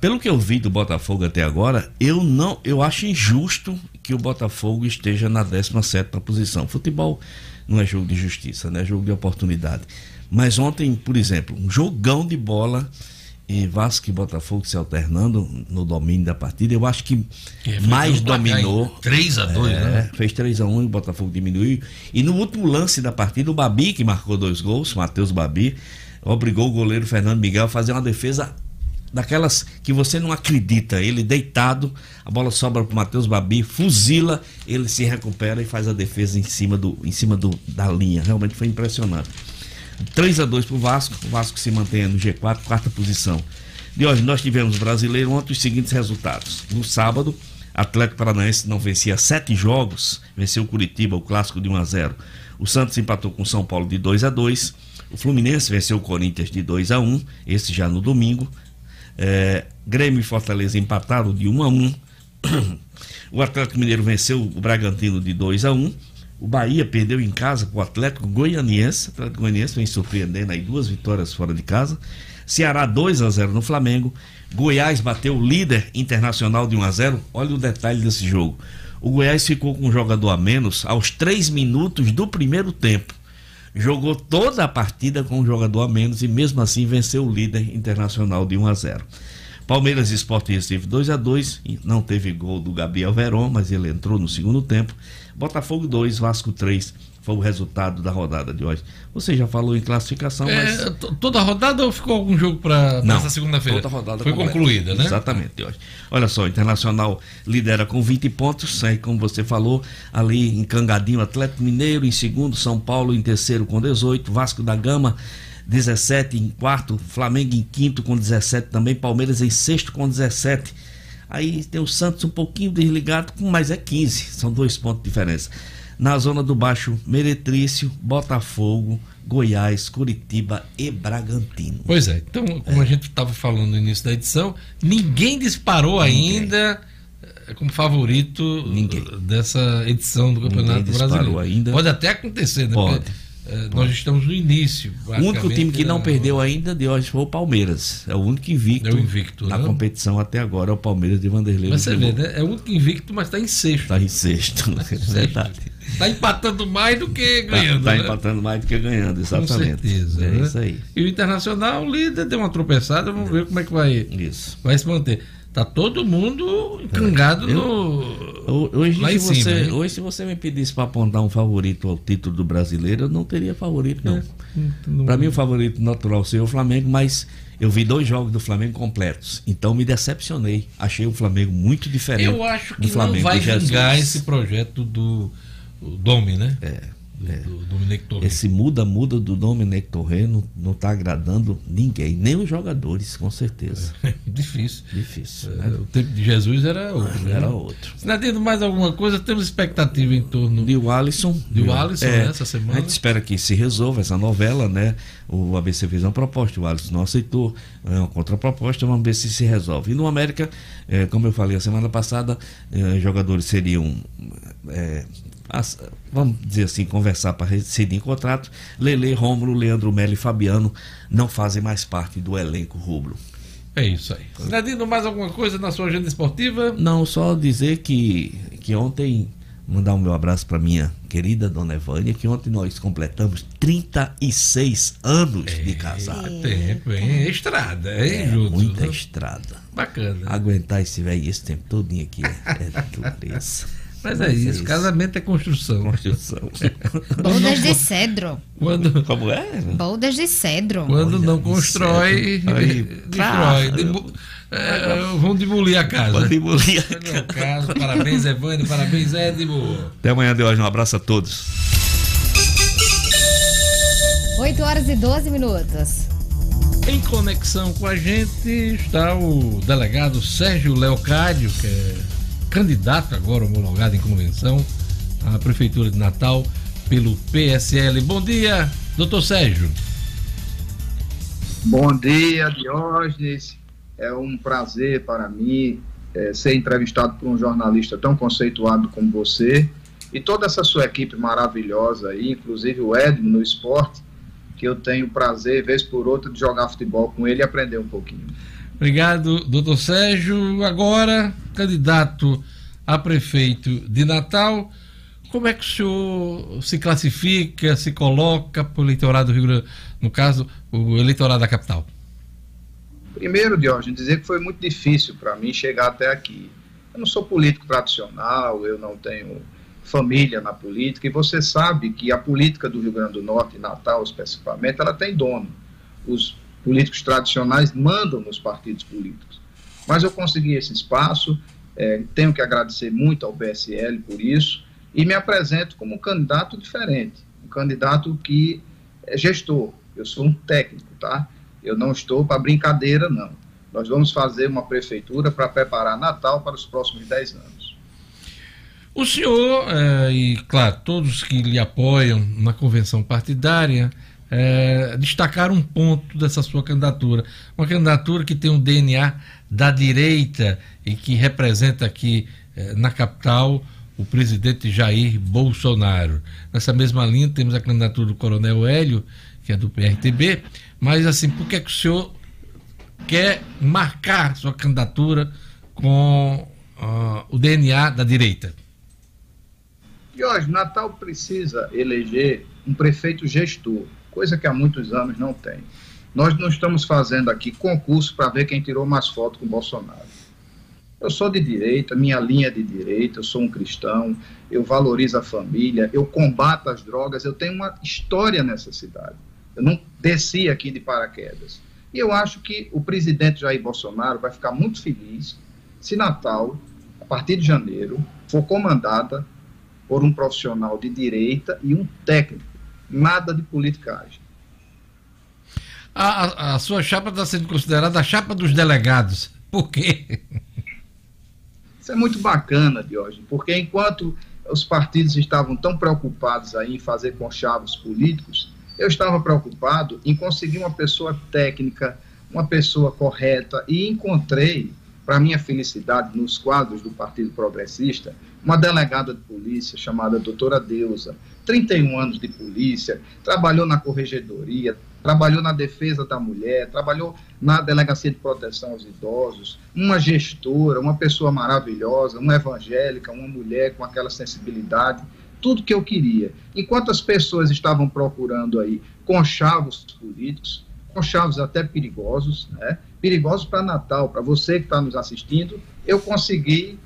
Pelo que eu vi do Botafogo até agora, eu não, eu acho injusto que o Botafogo esteja na 17 posição. Futebol não é jogo de justiça, né? É jogo de oportunidade. Mas ontem, por exemplo, um jogão de bola e Vasco e Botafogo se alternando no domínio da partida. Eu acho que é, mais dominou. 3 a 2 é, né? Fez 3 a 1 e o Botafogo diminuiu. E no último lance da partida, o Babi, que marcou dois gols, Matheus Babi, obrigou o goleiro Fernando Miguel a fazer uma defesa daquelas que você não acredita. Ele deitado, a bola sobra para o Matheus Babi, fuzila, ele se recupera e faz a defesa em cima, do, em cima do, da linha. Realmente foi impressionante. 3 a 2 para o Vasco. O Vasco se mantém no G4, quarta posição. De hoje, nós tivemos brasileiro ontem os seguintes resultados. No sábado, Atlético Paranaense não vencia sete jogos, venceu o Curitiba, o clássico de 1 a 0. O Santos empatou com o São Paulo de 2 a 2. O Fluminense venceu o Corinthians de 2 a 1, esse já no domingo. É, Grêmio e Fortaleza empataram de 1 a 1. O Atlético Mineiro venceu o Bragantino de 2 a 1. O Bahia perdeu em casa para o Atlético Goianiense. Atlético Goianiense vem surpreendendo aí duas vitórias fora de casa. Ceará 2 a 0 no Flamengo. Goiás bateu o líder internacional de 1 a 0. Olha o detalhe desse jogo. O Goiás ficou com um jogador a menos aos 3 minutos do primeiro tempo. Jogou toda a partida com um jogador a menos e mesmo assim venceu o líder internacional de 1 a 0. Palmeiras e Sport Recife 2 a 2 não teve gol do Gabriel Veron, mas ele entrou no segundo tempo. Botafogo 2, Vasco 3 foi o resultado da rodada de hoje. Você já falou em classificação, é, mas. Toda a rodada ou ficou algum jogo para essa segunda-feira? Toda a rodada foi completa. concluída, né? Exatamente, hoje. Olha só, o Internacional lidera com 20 pontos, aí, como você falou, ali em Cangadinho, Atlético Mineiro em segundo, São Paulo em terceiro com 18, Vasco da Gama 17 em quarto, Flamengo em quinto com 17 também, Palmeiras em sexto com 17. Aí tem o Santos um pouquinho desligado, com mais é 15, são dois pontos de diferença. Na zona do Baixo, Meretrício, Botafogo, Goiás, Curitiba e Bragantino. Pois é, então, como é. a gente estava falando no início da edição, ninguém disparou ninguém. ainda eh, como favorito ninguém. dessa edição do Campeonato Brasileiro. Ainda. Pode até acontecer, né? Pode. É, nós estamos no início. O único time que não é, perdeu ainda de hoje foi o Palmeiras. É o único invicto, é o invicto na? Né? competição até agora, é o Palmeiras de Vanderlei. Mas você vê, né? É o único invicto, mas está em sexto. Está em sexto, tá é verdade. Está empatando mais do que tá, ganhando. Está né? empatando mais do que ganhando, exatamente. Com certeza. É né? isso aí. E o Internacional, o líder, deu uma tropeçada, vamos ver como é que vai, isso. vai se manter. Tá todo mundo encangado é. no. Hoje, se você, hoje, se você me pedisse para apontar um favorito ao título do brasileiro, eu não teria favorito, não. É, não para mim, o favorito natural seria o Flamengo, mas eu vi dois jogos do Flamengo completos. Então me decepcionei. Achei o Flamengo muito diferente. Eu acho que não vai vingar esse projeto do Domi, né? É do, é. do Dominic Torre. Esse muda-muda do Dominic Torre não está agradando ninguém, nem os jogadores, com certeza. É, difícil. Difícil. É, né? O tempo de Jesus era outro. Ah, era outro. Se não tendo mais alguma coisa, temos expectativa em torno. De o Alisson. De o Alisson, é, essa semana. A gente espera que se resolva essa novela, né? O ABC fez uma proposta, o Alisson não aceitou, é uma contraproposta, vamos ver se se resolve. E no América, é, como eu falei a semana passada, é, jogadores seriam é, as, vamos dizer assim, conversar para rescindir contrato, Lele, Rômulo, Leandro Melo e Fabiano não fazem mais parte do elenco rubro. É isso aí. Nadino, mais alguma coisa na sua agenda esportiva? Não, só dizer que, que ontem Mandar o meu abraço para minha querida dona Evânia, que ontem nós completamos 36 anos de casado. Tempo, hein? Estrada, hein, É, Juntos? muita estrada. Bacana. Aguentar esse velho esse tempo todinho aqui é, é dureza. Mas é isso, casamento é construção. Construção. Boldas de cedro. Quando, Como é? Boldas de cedro. quando não constrói, isso é- aí, destrói. Demo- é, vão demolir a casa. Pode demolir. O caso. Parabéns, Evânio. Parabéns, Edmo. Até amanhã de hoje. Um abraço a todos. 8 horas e 12 minutos. Em conexão com a gente está o delegado Sérgio Leocádio, que é candidato agora homologado em convenção à Prefeitura de Natal pelo PSL. Bom dia, doutor Sérgio. Bom dia, Diógenes. É um prazer para mim eh, ser entrevistado por um jornalista tão conceituado como você e toda essa sua equipe maravilhosa aí, inclusive o Edmo no esporte, que eu tenho o prazer, vez por outra, de jogar futebol com ele e aprender um pouquinho. Obrigado, doutor Sérgio. Agora, candidato a prefeito de Natal, como é que o senhor se classifica, se coloca para o eleitorado do Rio Grande, no caso, o eleitorado da capital? Primeiro, Diógenes, dizer que foi muito difícil para mim chegar até aqui. Eu não sou político tradicional, eu não tenho família na política, e você sabe que a política do Rio Grande do Norte, Natal especificamente, ela tem dono. Os políticos tradicionais mandam nos partidos políticos. Mas eu consegui esse espaço, eh, tenho que agradecer muito ao PSL por isso, e me apresento como um candidato diferente, um candidato que é gestor. Eu sou um técnico, tá? Eu não estou para brincadeira, não. Nós vamos fazer uma prefeitura para preparar Natal para os próximos 10 anos. O senhor, eh, e claro, todos que lhe apoiam na convenção partidária, eh, destacaram um ponto dessa sua candidatura. Uma candidatura que tem um DNA da direita e que representa aqui eh, na capital o presidente Jair Bolsonaro. Nessa mesma linha temos a candidatura do Coronel Hélio, que é do PRTB, mas assim, por que, é que o senhor quer marcar sua candidatura com ah, o DNA da direita? E hoje, Natal precisa eleger um prefeito gestor, coisa que há muitos anos não tem. Nós não estamos fazendo aqui concurso para ver quem tirou mais foto com Bolsonaro. Eu sou de direita, minha linha é de direita, eu sou um cristão, eu valorizo a família, eu combato as drogas, eu tenho uma história nessa cidade. Eu não desci aqui de paraquedas. E eu acho que o presidente Jair Bolsonaro vai ficar muito feliz se Natal, a partir de janeiro, for comandada por um profissional de direita e um técnico. Nada de politicagem. A, a- a sua chapa está sendo considerada a chapa dos delegados. Por quê? Isso é muito bacana, Diógenes, porque enquanto os partidos estavam tão preocupados aí em fazer conchavos políticos, eu estava preocupado em conseguir uma pessoa técnica, uma pessoa correta, e encontrei, para minha felicidade, nos quadros do Partido Progressista, uma delegada de polícia chamada doutora Deusa, 31 anos de polícia, trabalhou na corregedoria, trabalhou na defesa da mulher, trabalhou na delegacia de proteção aos idosos, uma gestora, uma pessoa maravilhosa, uma evangélica, uma mulher com aquela sensibilidade, tudo que eu queria. Enquanto as pessoas estavam procurando aí conchavos políticos, conchavos até perigosos, né? perigosos para Natal, para você que está nos assistindo, eu consegui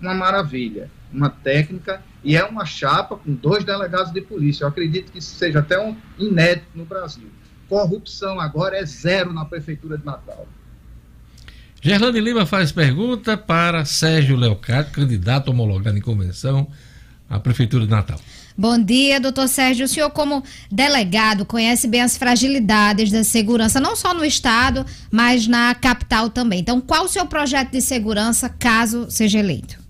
uma maravilha, uma técnica e é uma chapa com dois delegados de polícia. Eu acredito que isso seja até um inédito no Brasil. Corrupção agora é zero na prefeitura de Natal. Gerlane Lima faz pergunta para Sérgio Leocádio, candidato homologado em convenção à Prefeitura de Natal. Bom dia, doutor Sérgio. O senhor, como delegado, conhece bem as fragilidades da segurança, não só no estado, mas na capital também. Então, qual o seu projeto de segurança caso seja eleito?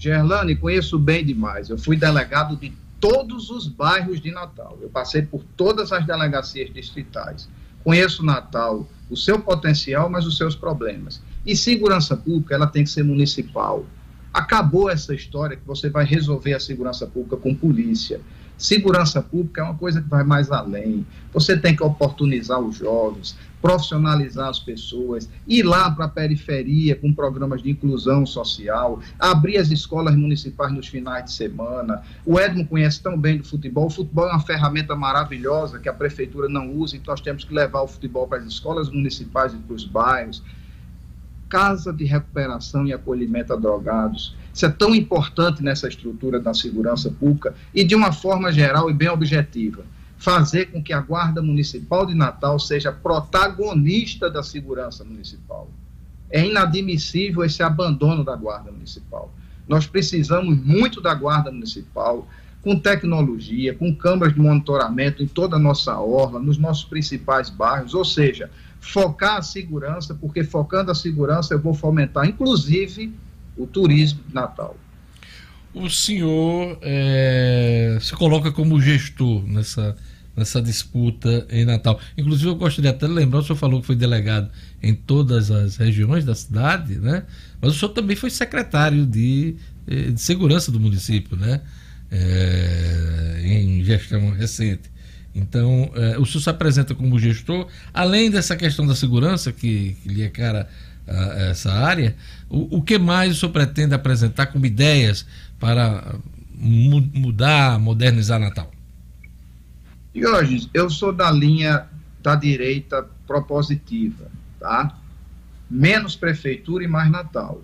Gerlane, conheço bem demais. Eu fui delegado de todos os bairros de Natal. Eu passei por todas as delegacias distritais. Conheço Natal, o seu potencial, mas os seus problemas. E segurança pública, ela tem que ser municipal. Acabou essa história que você vai resolver a segurança pública com polícia. Segurança pública é uma coisa que vai mais além. Você tem que oportunizar os jovens, profissionalizar as pessoas, ir lá para a periferia com programas de inclusão social, abrir as escolas municipais nos finais de semana. O Edmo conhece tão bem do futebol. O futebol é uma ferramenta maravilhosa que a prefeitura não usa, então nós temos que levar o futebol para as escolas municipais e para os bairros. Casa de recuperação e acolhimento a drogados. Isso é tão importante nessa estrutura da segurança pública e de uma forma geral e bem objetiva fazer com que a Guarda Municipal de Natal seja protagonista da segurança municipal. É inadmissível esse abandono da Guarda Municipal. Nós precisamos muito da Guarda Municipal, com tecnologia, com câmaras de monitoramento em toda a nossa orla, nos nossos principais bairros, ou seja, focar a segurança, porque focando a segurança eu vou fomentar, inclusive, o turismo de Natal. O senhor é, se coloca como gestor nessa, nessa disputa em Natal. Inclusive, eu gostaria até de lembrar, o senhor falou que foi delegado em todas as regiões da cidade, né? Mas o senhor também foi secretário de, eh, de segurança do município, né? É, em gestão recente. Então, é, o senhor se apresenta como gestor, além dessa questão da segurança, que, que lhe é cara essa área, o, o que mais o senhor pretende apresentar como ideias para mu mudar, modernizar Natal? Jorge, eu sou da linha da direita propositiva, tá? Menos prefeitura e mais Natal.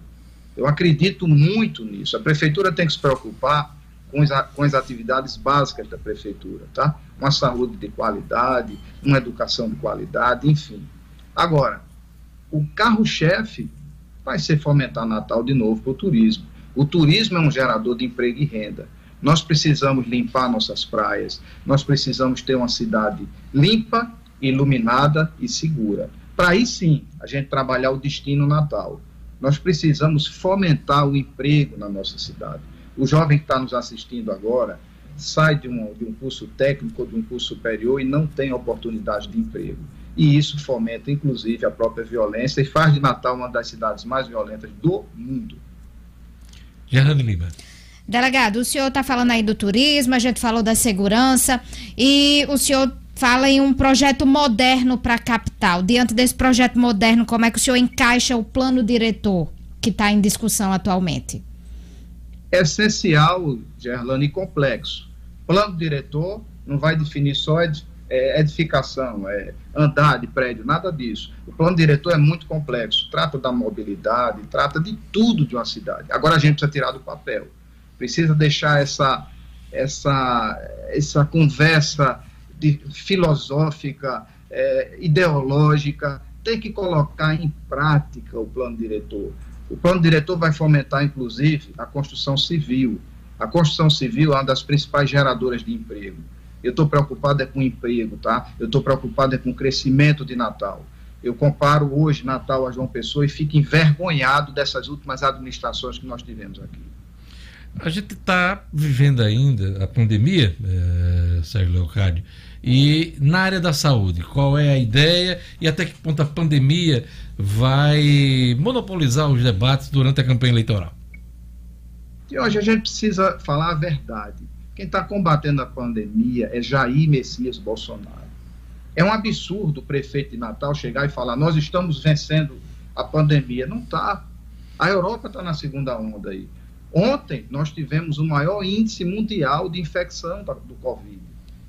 Eu acredito muito nisso. A prefeitura tem que se preocupar com as, com as atividades básicas da prefeitura, tá? Uma saúde de qualidade, uma educação de qualidade, enfim. Agora, o carro-chefe vai ser fomentar Natal de novo para o turismo. O turismo é um gerador de emprego e renda. Nós precisamos limpar nossas praias, nós precisamos ter uma cidade limpa, iluminada e segura. Para aí sim a gente trabalhar o destino natal. Nós precisamos fomentar o emprego na nossa cidade. O jovem que está nos assistindo agora sai de um, de um curso técnico ou de um curso superior e não tem oportunidade de emprego. E isso fomenta, inclusive, a própria violência e faz de Natal uma das cidades mais violentas do mundo. Gerando Lima. Delegado, o senhor está falando aí do turismo, a gente falou da segurança e o senhor fala em um projeto moderno para a capital. Diante desse projeto moderno, como é que o senhor encaixa o plano diretor que está em discussão atualmente? É essencial, Gerlane, e complexo. Plano diretor não vai definir só é, edificação, é andar de prédio, nada disso. O plano diretor é muito complexo, trata da mobilidade, trata de tudo de uma cidade. Agora a gente precisa tirar do papel precisa deixar essa, essa, essa conversa de, filosófica, é, ideológica, tem que colocar em prática o plano diretor. O plano diretor vai fomentar, inclusive, a construção civil. A construção civil é uma das principais geradoras de emprego. Eu estou preocupado é com o emprego, tá? Eu estou preocupado é com o crescimento de Natal. Eu comparo hoje Natal a João Pessoa e fico envergonhado dessas últimas administrações que nós tivemos aqui. A gente está vivendo ainda a pandemia, é, Sérgio Leocádio, e na área da saúde, qual é a ideia e até que ponto a pandemia vai monopolizar os debates durante a campanha eleitoral? E hoje a gente precisa falar a verdade. Quem está combatendo a pandemia é Jair Messias Bolsonaro. É um absurdo o prefeito de Natal chegar e falar: nós estamos vencendo a pandemia. Não está. A Europa está na segunda onda aí. Ontem nós tivemos o maior índice mundial de infecção do Covid.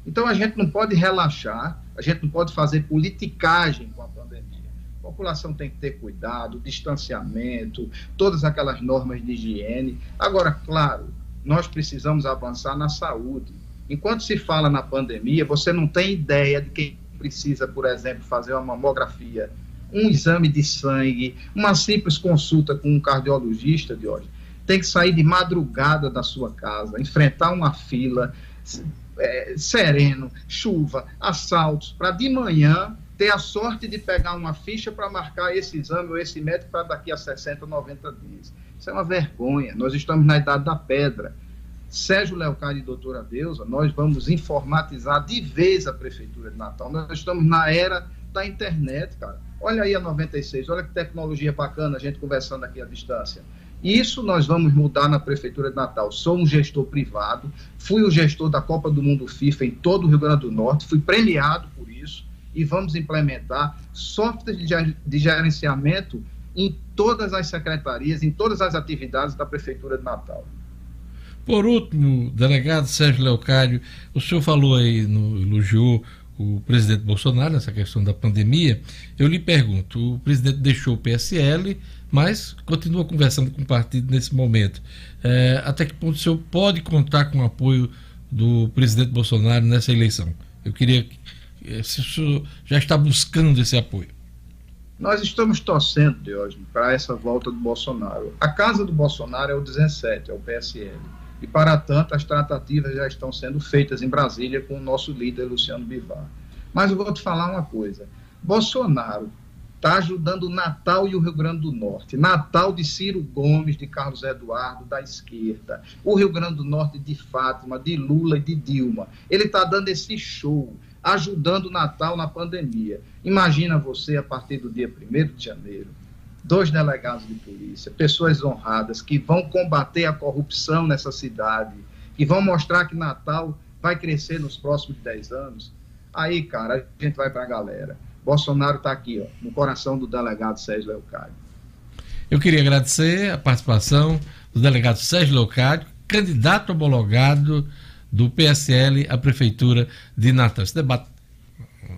Então a gente não pode relaxar, a gente não pode fazer politicagem com a pandemia. A população tem que ter cuidado, distanciamento, todas aquelas normas de higiene. Agora, claro, nós precisamos avançar na saúde. Enquanto se fala na pandemia, você não tem ideia de quem precisa, por exemplo, fazer uma mamografia, um exame de sangue, uma simples consulta com um cardiologista de hoje tem que sair de madrugada da sua casa, enfrentar uma fila, é, sereno, chuva, assaltos, para de manhã ter a sorte de pegar uma ficha para marcar esse exame ou esse médico para daqui a 60, 90 dias. Isso é uma vergonha. Nós estamos na idade da pedra. Sérgio Leocádio e doutora Deusa, nós vamos informatizar de vez a Prefeitura de Natal. Nós estamos na era da internet, cara. Olha aí a 96, olha que tecnologia bacana a gente conversando aqui à distância. Isso nós vamos mudar na Prefeitura de Natal. Sou um gestor privado, fui o gestor da Copa do Mundo FIFA em todo o Rio Grande do Norte, fui premiado por isso e vamos implementar softwares de gerenciamento em todas as secretarias, em todas as atividades da Prefeitura de Natal. Por último, delegado Sérgio Leocádio, o senhor falou aí, no, elogiou o presidente Bolsonaro nessa questão da pandemia. Eu lhe pergunto: o presidente deixou o PSL, mas continua conversando com o partido nesse momento. É, até que ponto o senhor pode contar com o apoio do presidente Bolsonaro nessa eleição? Eu queria é, se o senhor já está buscando esse apoio. Nós estamos torcendo, Diógenes, para essa volta do Bolsonaro. A casa do Bolsonaro é o 17, é o PSL. E, para tanto, as tratativas já estão sendo feitas em Brasília com o nosso líder, Luciano Bivar. Mas eu vou te falar uma coisa. Bolsonaro está ajudando o Natal e o Rio Grande do Norte. Natal de Ciro Gomes, de Carlos Eduardo, da esquerda. O Rio Grande do Norte de Fátima, de Lula e de Dilma. Ele está dando esse show, ajudando o Natal na pandemia. Imagina você, a partir do dia 1 de janeiro, dois delegados de polícia, pessoas honradas que vão combater a corrupção nessa cidade, que vão mostrar que Natal vai crescer nos próximos 10 anos. Aí, cara, a gente vai para a galera. Bolsonaro está aqui, ó, no coração do delegado Sérgio Leocádio. Eu queria agradecer a participação do delegado Sérgio Leocádio, candidato homologado do PSL à Prefeitura de Natal. Esse debate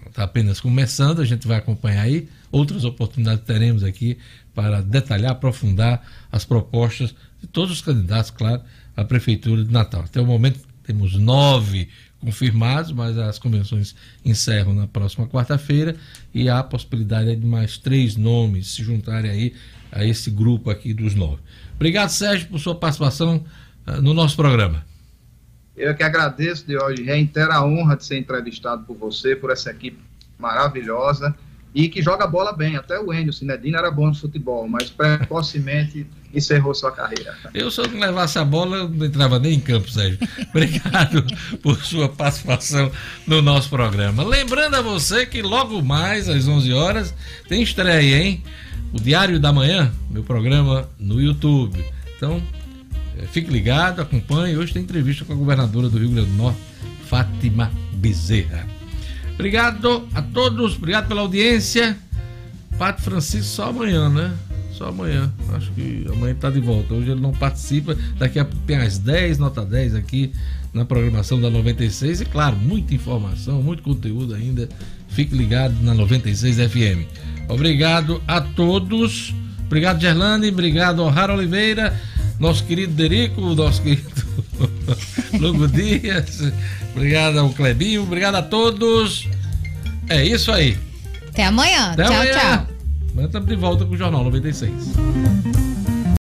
está apenas começando, a gente vai acompanhar aí. Outras oportunidades teremos aqui para detalhar, aprofundar as propostas de todos os candidatos, claro, à Prefeitura de Natal. Até o momento temos nove confirmados, mas as convenções encerram na próxima quarta-feira e há a possibilidade de mais três nomes se juntarem aí a esse grupo aqui dos nove. Obrigado, Sérgio, por sua participação uh, no nosso programa. Eu que agradeço, de hoje, reitero a honra de ser entrevistado por você, por essa equipe maravilhosa e que joga bola bem. Até o Enio Sinedino era bom no futebol, mas precocemente encerrou sua carreira. Eu, se eu não levasse a bola, eu não entrava nem em campo, Sérgio. Obrigado por sua participação no nosso programa. Lembrando a você que logo mais, às 11 horas, tem estreia, hein? O Diário da Manhã, meu programa no YouTube. Então, é, fique ligado, acompanhe. Hoje tem entrevista com a governadora do Rio Grande do Norte, Fátima Bezerra. Obrigado a todos, obrigado pela audiência. Pato Francisco só amanhã, né? Só amanhã. Acho que amanhã está de volta. Hoje ele não participa. Daqui a tem as 10, nota 10 aqui na programação da 96. E claro, muita informação, muito conteúdo ainda. Fique ligado na 96 FM. Obrigado a todos. Obrigado, Gerlane. Obrigado, O'Hara Oliveira nosso querido Derico, nosso querido Lugo Dias, obrigado ao Clebinho, obrigado a todos. É isso aí. Até amanhã. Até tchau, amanhã. tchau. Amanhã estamos de volta com o Jornal 96.